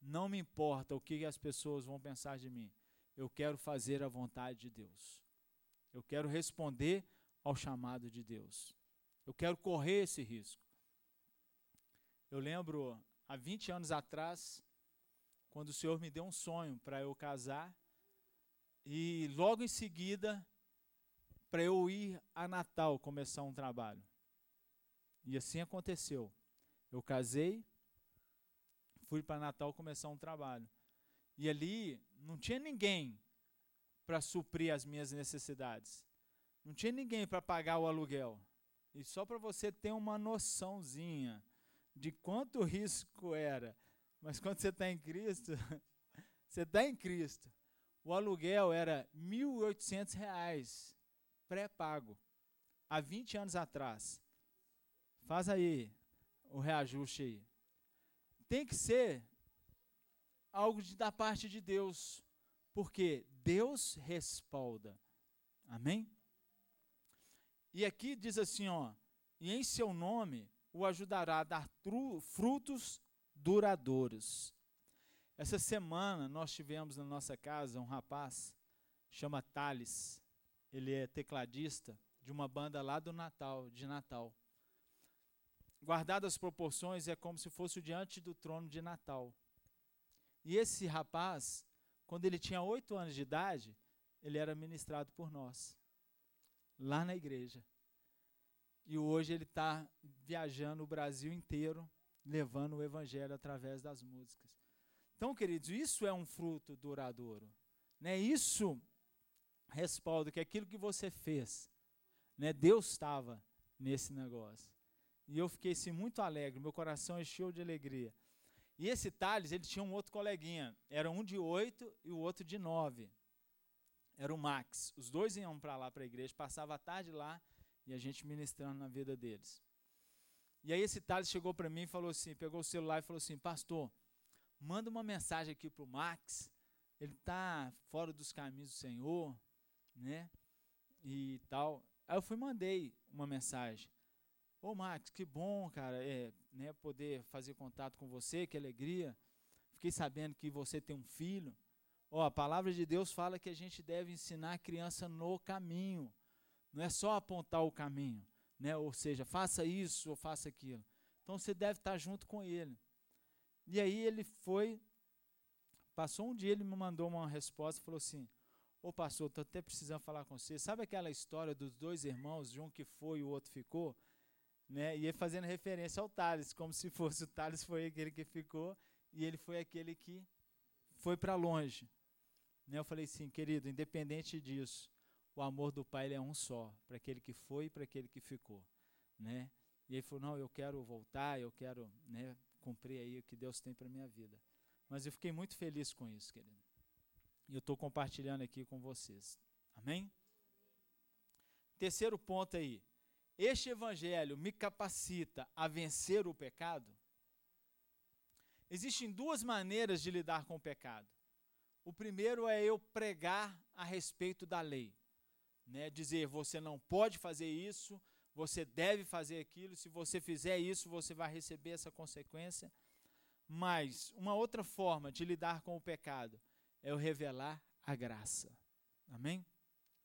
Não me importa o que as pessoas vão pensar de mim. Eu quero fazer a vontade de Deus. Eu quero responder ao chamado de Deus. Eu quero correr esse risco. Eu lembro, há 20 anos atrás, quando o Senhor me deu um sonho para eu casar, e logo em seguida para eu ir a Natal começar um trabalho. E assim aconteceu. Eu casei, fui para Natal começar um trabalho. E ali não tinha ninguém para suprir as minhas necessidades. Não tinha ninguém para pagar o aluguel. E só para você ter uma noçãozinha de quanto risco era. Mas quando você está em Cristo, você está em Cristo. O aluguel era R$ 1.800 pré-pago há 20 anos atrás. Faz aí o reajuste aí. Tem que ser algo de, da parte de Deus, porque Deus respalda. Amém? E aqui diz assim, ó, e em seu nome o ajudará a dar frutos duradouros. Essa semana nós tivemos na nossa casa um rapaz, chama Thales ele é tecladista de uma banda lá do Natal, de Natal. Guardadas as proporções, é como se fosse o diante do trono de Natal. E esse rapaz, quando ele tinha oito anos de idade, ele era ministrado por nós, lá na igreja. E hoje ele está viajando o Brasil inteiro, levando o evangelho através das músicas. Então, queridos, isso é um fruto duradouro. Né? Isso respaldo que aquilo que você fez, né, Deus estava nesse negócio. E eu fiquei assim, muito alegre, meu coração encheu de alegria. E esse Thales, ele tinha um outro coleguinha, era um de oito e o outro de nove. Era o Max. Os dois iam para lá, para a igreja, passava a tarde lá e a gente ministrando na vida deles. E aí esse Thales chegou para mim e falou assim, pegou o celular e falou assim, pastor, manda uma mensagem aqui para o Max, ele está fora dos caminhos do Senhor, né? E tal. Aí eu fui mandei uma mensagem. Ô Max, que bom, cara, é, né, poder fazer contato com você, que alegria. Fiquei sabendo que você tem um filho. Ó, a palavra de Deus fala que a gente deve ensinar a criança no caminho. Não é só apontar o caminho, né? Ou seja, faça isso ou faça aquilo. Então você deve estar junto com ele. E aí ele foi, passou um dia, ele me mandou uma resposta falou assim: Ô pastor, estou até precisando falar com você. Sabe aquela história dos dois irmãos, de um que foi e o outro ficou? Né? E fazendo referência ao Thales, como se fosse o Thales foi aquele que ficou e ele foi aquele que foi para longe. Né? Eu falei assim, querido, independente disso, o amor do pai é um só, para aquele que foi e para aquele que ficou. Né? E ele falou, não, eu quero voltar, eu quero né, cumprir aí o que Deus tem para minha vida. Mas eu fiquei muito feliz com isso, querido. E eu estou compartilhando aqui com vocês. Amém? Terceiro ponto aí. Este evangelho me capacita a vencer o pecado? Existem duas maneiras de lidar com o pecado. O primeiro é eu pregar a respeito da lei. Né? Dizer, você não pode fazer isso, você deve fazer aquilo, se você fizer isso, você vai receber essa consequência. Mas uma outra forma de lidar com o pecado é eu revelar a graça. Amém?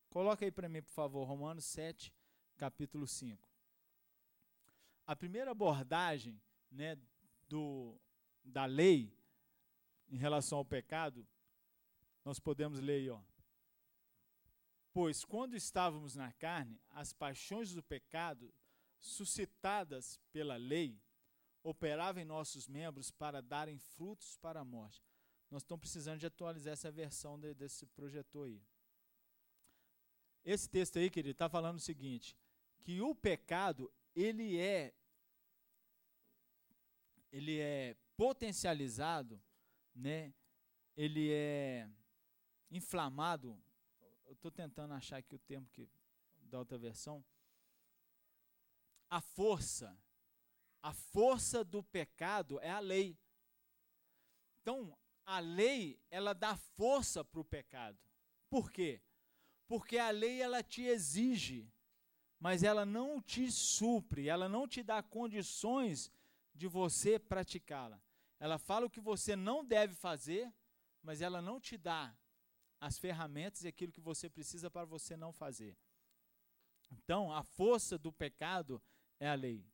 Coloca aí para mim, por favor, Romanos 7, capítulo 5. A primeira abordagem né, do, da lei em relação ao pecado, nós podemos ler aí, ó. Pois quando estávamos na carne, as paixões do pecado, suscitadas pela lei, operavam em nossos membros para darem frutos para a morte. Nós estamos precisando de atualizar essa versão de, desse projetor aí. Esse texto aí, querido, está falando o seguinte: que o pecado ele é ele é potencializado, né? Ele é inflamado eu estou tentando achar aqui o termo que, da outra versão. A força, a força do pecado é a lei. Então, a lei, ela dá força para o pecado. Por quê? Porque a lei, ela te exige, mas ela não te supre, ela não te dá condições de você praticá-la. Ela fala o que você não deve fazer, mas ela não te dá as ferramentas e aquilo que você precisa para você não fazer. Então, a força do pecado é a lei.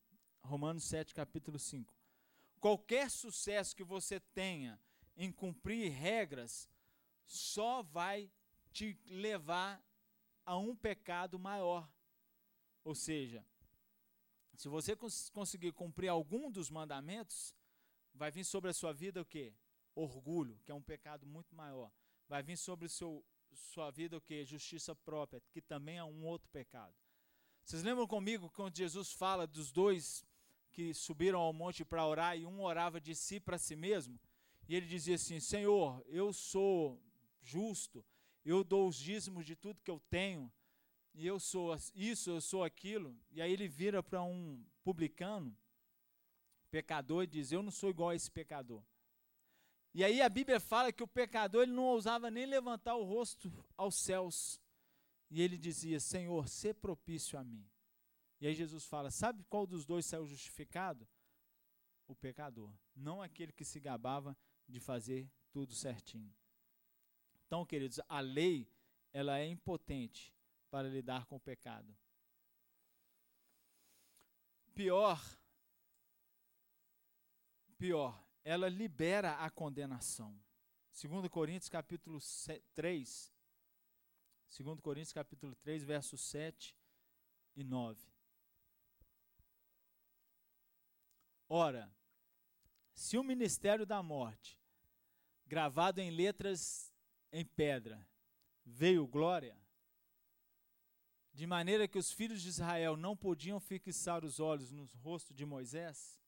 Romanos 7, capítulo 5. Qualquer sucesso que você tenha em cumprir regras só vai te levar a um pecado maior. Ou seja, se você cons conseguir cumprir algum dos mandamentos, vai vir sobre a sua vida o quê? Orgulho, que é um pecado muito maior vai vir sobre seu, sua vida o que? Justiça própria, que também é um outro pecado. Vocês lembram comigo quando Jesus fala dos dois que subiram ao monte para orar e um orava de si para si mesmo? E ele dizia assim: Senhor, eu sou justo, eu dou os dízimos de tudo que eu tenho, e eu sou isso, eu sou aquilo. E aí ele vira para um publicano, pecador, e diz: Eu não sou igual a esse pecador. E aí a Bíblia fala que o pecador ele não ousava nem levantar o rosto aos céus. E ele dizia: Senhor, sê propício a mim. E aí Jesus fala: Sabe qual dos dois saiu justificado? O pecador, não aquele que se gabava de fazer tudo certinho. Então, queridos, a lei ela é impotente para lidar com o pecado. Pior, pior, ela libera a condenação. 2 Coríntios capítulo 3, 2 Coríntios capítulo 3, versos 7 e 9. Ora, se o ministério da morte, gravado em letras em pedra, veio glória, de maneira que os filhos de Israel não podiam fixar os olhos no rosto de Moisés,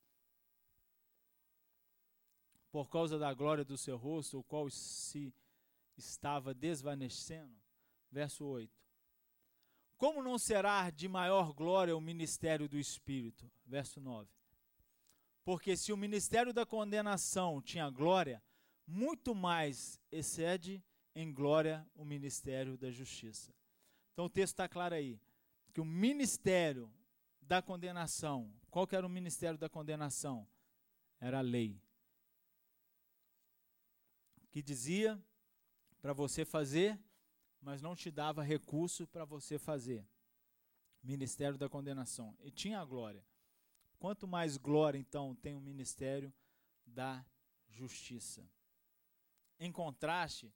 por causa da glória do seu rosto, o qual se estava desvanecendo. Verso 8. Como não será de maior glória o ministério do Espírito? Verso 9. Porque se o ministério da condenação tinha glória, muito mais excede em glória o ministério da justiça. Então o texto está claro aí, que o ministério da condenação, qual que era o ministério da condenação? Era a lei que dizia para você fazer, mas não te dava recurso para você fazer. Ministério da condenação. E tinha a glória. Quanto mais glória, então, tem o ministério da justiça. Em contraste,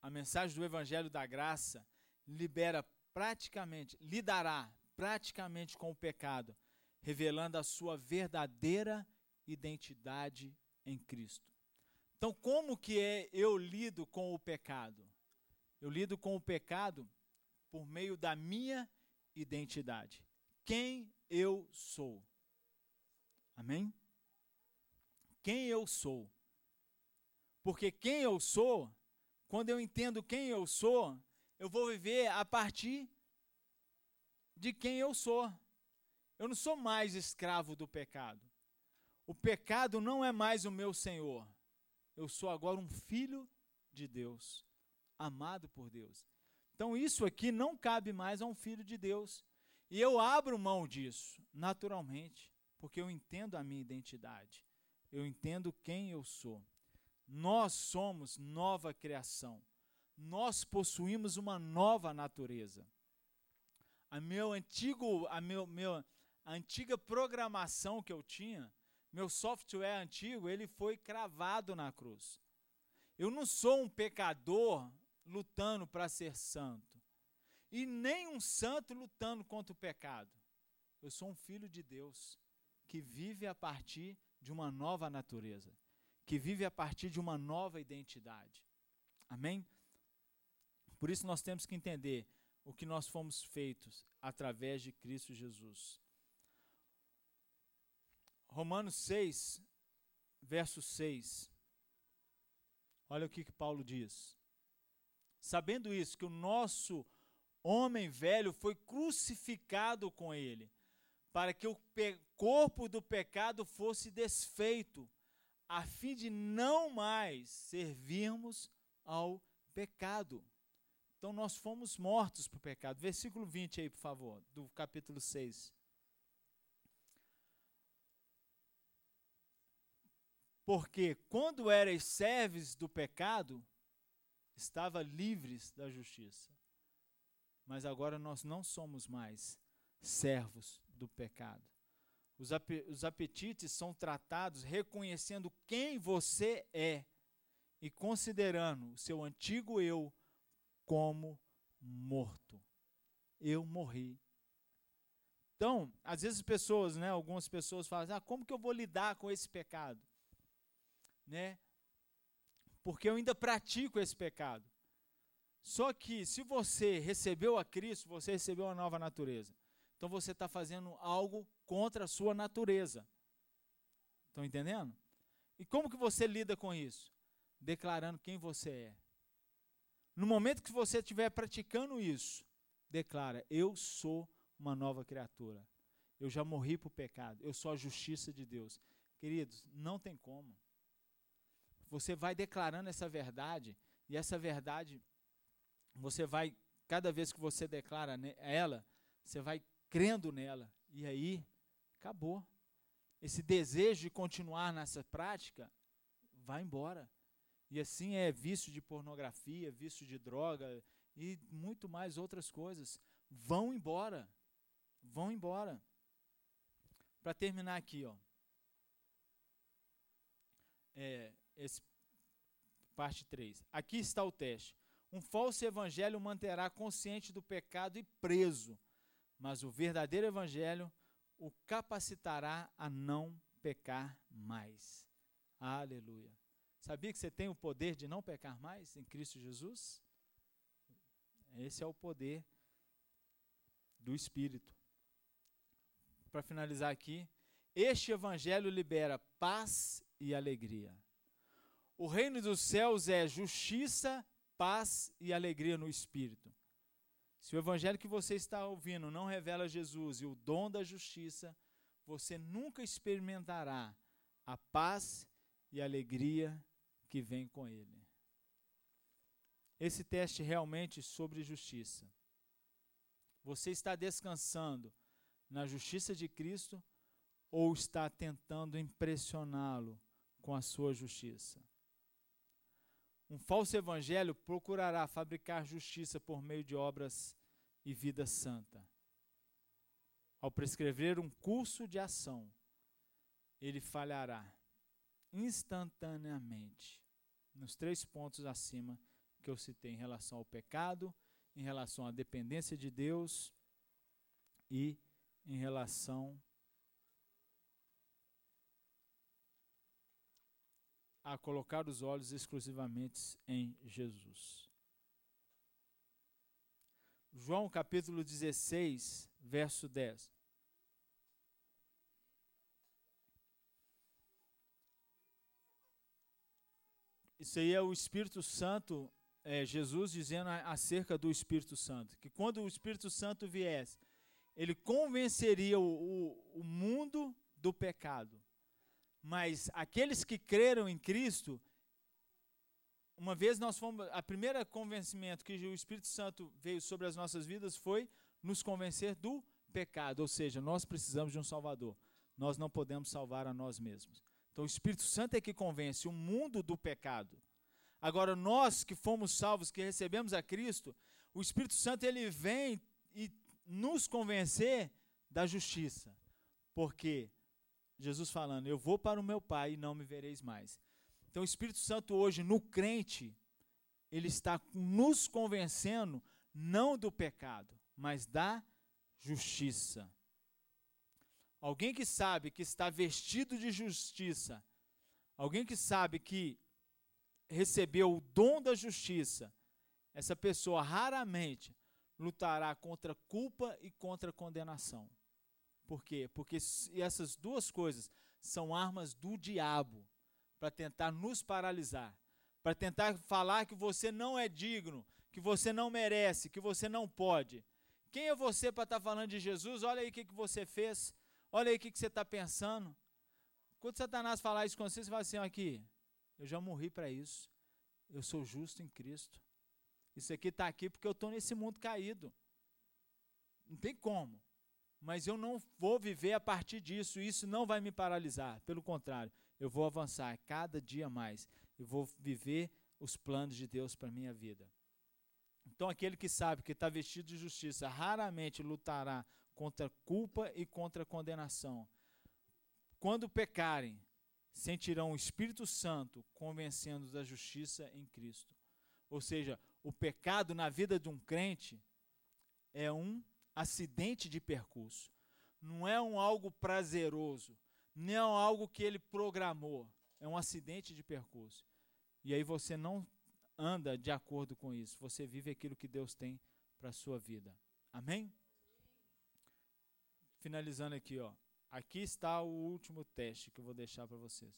a mensagem do Evangelho da Graça libera praticamente, lidará praticamente com o pecado, revelando a sua verdadeira identidade em Cristo. Então, como que é eu lido com o pecado? Eu lido com o pecado por meio da minha identidade. Quem eu sou. Amém? quem eu sou. Porque quem eu sou, quando eu entendo quem eu sou, eu vou viver a partir de quem eu sou. Eu não sou mais escravo do pecado. O pecado não é mais o meu senhor. Eu sou agora um filho de Deus, amado por Deus. Então isso aqui não cabe mais a um filho de Deus. E eu abro mão disso, naturalmente, porque eu entendo a minha identidade. Eu entendo quem eu sou. Nós somos nova criação. Nós possuímos uma nova natureza. A meu antigo, a meu, meu, a antiga programação que eu tinha, meu software antigo, ele foi cravado na cruz. Eu não sou um pecador lutando para ser santo. E nem um santo lutando contra o pecado. Eu sou um filho de Deus que vive a partir de uma nova natureza, que vive a partir de uma nova identidade. Amém? Por isso nós temos que entender o que nós fomos feitos através de Cristo Jesus. Romanos 6, verso 6. Olha o que, que Paulo diz. Sabendo isso, que o nosso homem velho foi crucificado com ele, para que o corpo do pecado fosse desfeito, a fim de não mais servirmos ao pecado. Então nós fomos mortos para o pecado. Versículo 20 aí, por favor, do capítulo 6. Porque quando erais servos do pecado, estava livres da justiça. Mas agora nós não somos mais servos do pecado. Os, ap os apetites são tratados reconhecendo quem você é e considerando o seu antigo eu como morto. Eu morri. Então, às vezes pessoas, né, algumas pessoas falam: assim, "Ah, como que eu vou lidar com esse pecado?" Né? porque eu ainda pratico esse pecado. Só que se você recebeu a Cristo, você recebeu a nova natureza. Então você está fazendo algo contra a sua natureza. Estão entendendo? E como que você lida com isso? Declarando quem você é. No momento que você estiver praticando isso, declara: Eu sou uma nova criatura. Eu já morri para o pecado. Eu sou a justiça de Deus. Queridos, não tem como você vai declarando essa verdade, e essa verdade, você vai, cada vez que você declara ela, você vai crendo nela, e aí, acabou. Esse desejo de continuar nessa prática vai embora. E assim é vício de pornografia, vício de droga e muito mais outras coisas. Vão embora. Vão embora. Para terminar aqui, ó. É, esse, parte 3. Aqui está o teste. Um falso evangelho manterá consciente do pecado e preso, mas o verdadeiro evangelho o capacitará a não pecar mais. Aleluia. Sabia que você tem o poder de não pecar mais em Cristo Jesus? Esse é o poder do Espírito. Para finalizar aqui, este evangelho libera paz e alegria. O reino dos céus é justiça, paz e alegria no espírito. Se o evangelho que você está ouvindo não revela Jesus e o dom da justiça, você nunca experimentará a paz e a alegria que vem com ele. Esse teste realmente sobre justiça. Você está descansando na justiça de Cristo ou está tentando impressioná-lo com a sua justiça? Um falso evangelho procurará fabricar justiça por meio de obras e vida santa. Ao prescrever um curso de ação, ele falhará instantaneamente nos três pontos acima que eu citei em relação ao pecado, em relação à dependência de Deus e em relação a colocar os olhos exclusivamente em Jesus. João capítulo 16, verso 10. Isso aí é o Espírito Santo, é, Jesus dizendo acerca do Espírito Santo. Que quando o Espírito Santo viesse, ele convenceria o, o, o mundo do pecado. Mas aqueles que creram em Cristo, uma vez nós fomos, a primeira convencimento que o Espírito Santo veio sobre as nossas vidas foi nos convencer do pecado, ou seja, nós precisamos de um Salvador. Nós não podemos salvar a nós mesmos. Então o Espírito Santo é que convence o mundo do pecado. Agora nós que fomos salvos, que recebemos a Cristo, o Espírito Santo ele vem e nos convencer da justiça. Porque Jesus falando, eu vou para o meu Pai e não me vereis mais. Então o Espírito Santo hoje no crente, ele está nos convencendo não do pecado, mas da justiça. Alguém que sabe que está vestido de justiça, alguém que sabe que recebeu o dom da justiça, essa pessoa raramente lutará contra culpa e contra condenação. Por quê? Porque essas duas coisas são armas do diabo para tentar nos paralisar, para tentar falar que você não é digno, que você não merece, que você não pode. Quem é você para estar tá falando de Jesus? Olha aí o que, que você fez, olha aí o que, que você está pensando. Quando Satanás falar isso com você, você vai assim: aqui, eu já morri para isso, eu sou justo em Cristo. Isso aqui está aqui porque eu estou nesse mundo caído. Não tem como. Mas eu não vou viver a partir disso. Isso não vai me paralisar. Pelo contrário, eu vou avançar cada dia mais. Eu vou viver os planos de Deus para a minha vida. Então, aquele que sabe que está vestido de justiça raramente lutará contra culpa e contra condenação. Quando pecarem, sentirão o Espírito Santo convencendo da justiça em Cristo. Ou seja, o pecado na vida de um crente é um acidente de percurso. Não é um algo prazeroso, não é algo que ele programou, é um acidente de percurso. E aí você não anda de acordo com isso, você vive aquilo que Deus tem para a sua vida. Amém? Finalizando aqui, ó. Aqui está o último teste que eu vou deixar para vocês.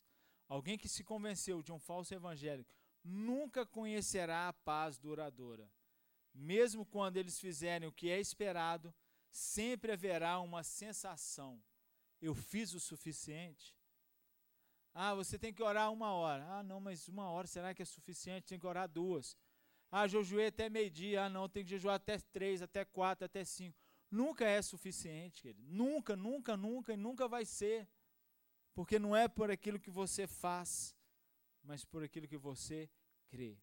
Alguém que se convenceu de um falso evangelho nunca conhecerá a paz duradoura. Mesmo quando eles fizerem o que é esperado, sempre haverá uma sensação: eu fiz o suficiente. Ah, você tem que orar uma hora. Ah, não, mas uma hora será que é suficiente? Tem que orar duas. Ah, jejuei até meio-dia. Ah, não, tem que jejuar até três, até quatro, até cinco. Nunca é suficiente, querido. Nunca, nunca, nunca e nunca vai ser. Porque não é por aquilo que você faz, mas por aquilo que você crê.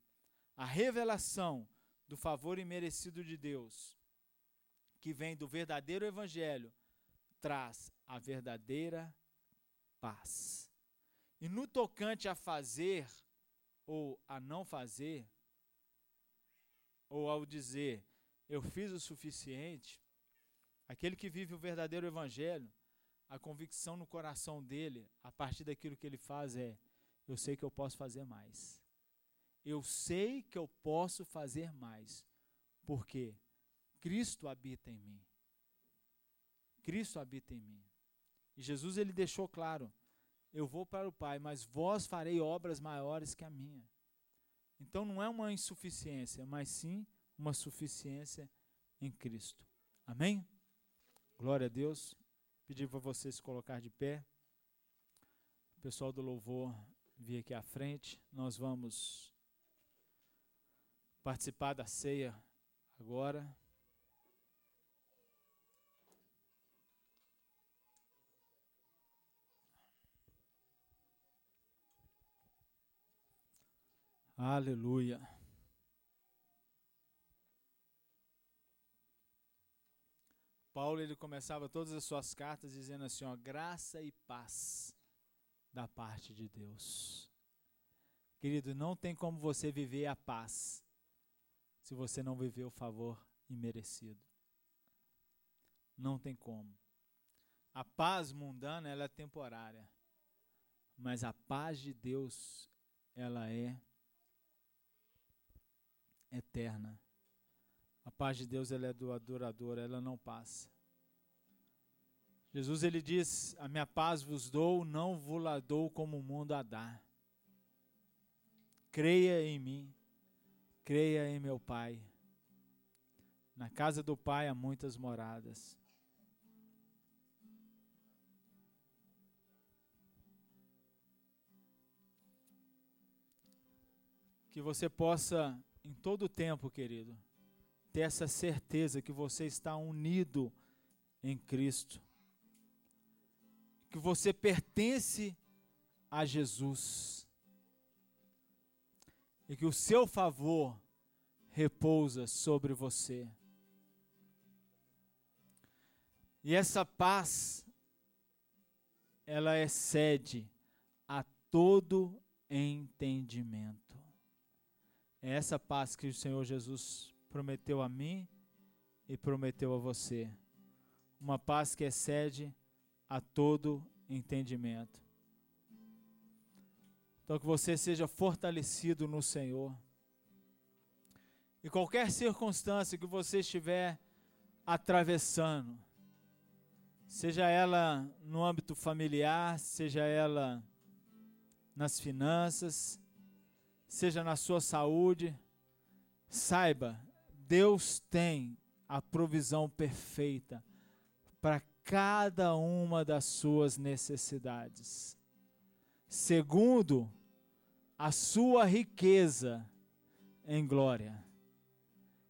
A revelação do favor imerecido de Deus, que vem do verdadeiro Evangelho, traz a verdadeira paz. E no tocante a fazer ou a não fazer, ou ao dizer eu fiz o suficiente, aquele que vive o verdadeiro Evangelho, a convicção no coração dele, a partir daquilo que ele faz, é: eu sei que eu posso fazer mais. Eu sei que eu posso fazer mais, porque Cristo habita em mim. Cristo habita em mim. E Jesus ele deixou claro: eu vou para o Pai, mas vós farei obras maiores que a minha. Então não é uma insuficiência, mas sim uma suficiência em Cristo. Amém? Glória a Deus. Pedir para vocês se colocar de pé. O pessoal do louvor vir aqui à frente. Nós vamos participar da ceia agora. Aleluia. Paulo ele começava todas as suas cartas dizendo assim, ó, graça e paz da parte de Deus. Querido, não tem como você viver a paz se você não viver o favor imerecido. Não tem como. A paz mundana ela é temporária, mas a paz de Deus ela é eterna. A paz de Deus ela é duradoura, ela não passa. Jesus ele diz: "A minha paz vos dou, não vos la dou como o mundo a dá". creia em mim, creia em meu Pai. Na casa do Pai há muitas moradas. Que você possa, em todo o tempo, querido, ter essa certeza que você está unido em Cristo. Que você pertence a Jesus. E que o seu favor repousa sobre você. E essa paz, ela excede a todo entendimento. É essa paz que o Senhor Jesus prometeu a mim e prometeu a você. Uma paz que excede a todo entendimento. Então, que você seja fortalecido no Senhor. E qualquer circunstância que você estiver atravessando, seja ela no âmbito familiar, seja ela nas finanças, seja na sua saúde, saiba, Deus tem a provisão perfeita para cada uma das suas necessidades. Segundo, a sua riqueza em glória.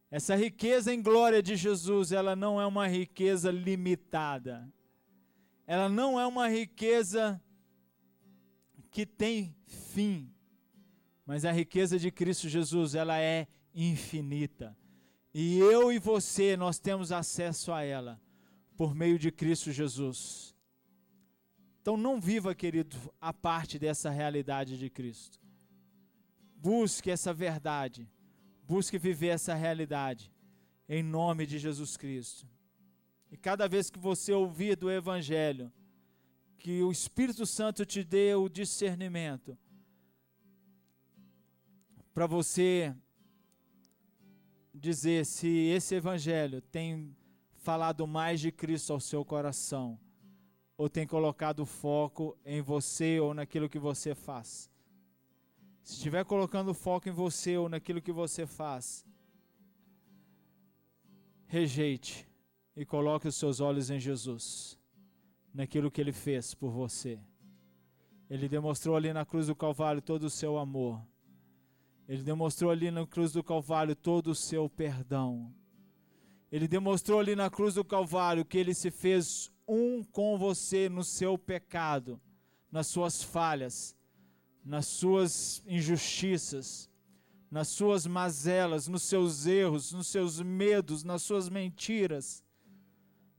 Essa riqueza em glória de Jesus, ela não é uma riqueza limitada. Ela não é uma riqueza que tem fim. Mas a riqueza de Cristo Jesus, ela é infinita. E eu e você, nós temos acesso a ela por meio de Cristo Jesus. Então não viva, querido, a parte dessa realidade de Cristo. Busque essa verdade Busque viver essa realidade em nome de Jesus Cristo. E cada vez que você ouvir do Evangelho, que o Espírito Santo te dê o discernimento para você dizer se esse Evangelho tem falado mais de Cristo ao seu coração, ou tem colocado foco em você ou naquilo que você faz. Se estiver colocando foco em você ou naquilo que você faz, rejeite e coloque os seus olhos em Jesus, naquilo que ele fez por você. Ele demonstrou ali na cruz do Calvário todo o seu amor. Ele demonstrou ali na cruz do Calvário todo o seu perdão. Ele demonstrou ali na cruz do Calvário que ele se fez um com você no seu pecado, nas suas falhas nas suas injustiças, nas suas mazelas, nos seus erros, nos seus medos, nas suas mentiras,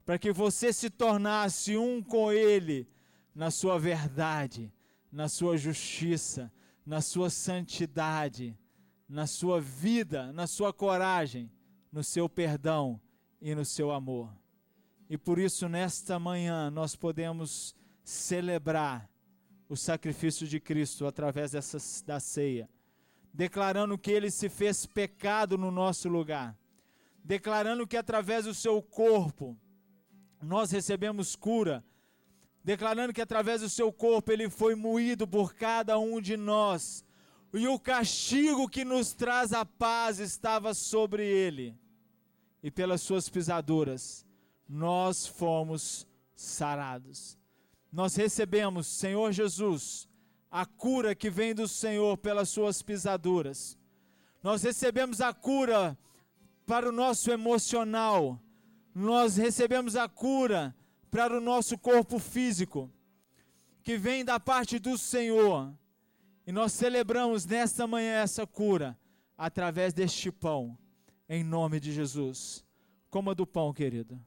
para que você se tornasse um com Ele na sua verdade, na sua justiça, na sua santidade, na sua vida, na sua coragem, no seu perdão e no seu amor. E por isso, nesta manhã, nós podemos celebrar o sacrifício de Cristo através dessa, da ceia, declarando que ele se fez pecado no nosso lugar, declarando que através do seu corpo nós recebemos cura, declarando que através do seu corpo ele foi moído por cada um de nós, e o castigo que nos traz a paz estava sobre ele, e pelas suas pisaduras nós fomos sarados nós recebemos, Senhor Jesus, a cura que vem do Senhor pelas suas pisaduras. Nós recebemos a cura para o nosso emocional. Nós recebemos a cura para o nosso corpo físico, que vem da parte do Senhor. E nós celebramos nesta manhã essa cura através deste pão, em nome de Jesus. Coma do pão, querido.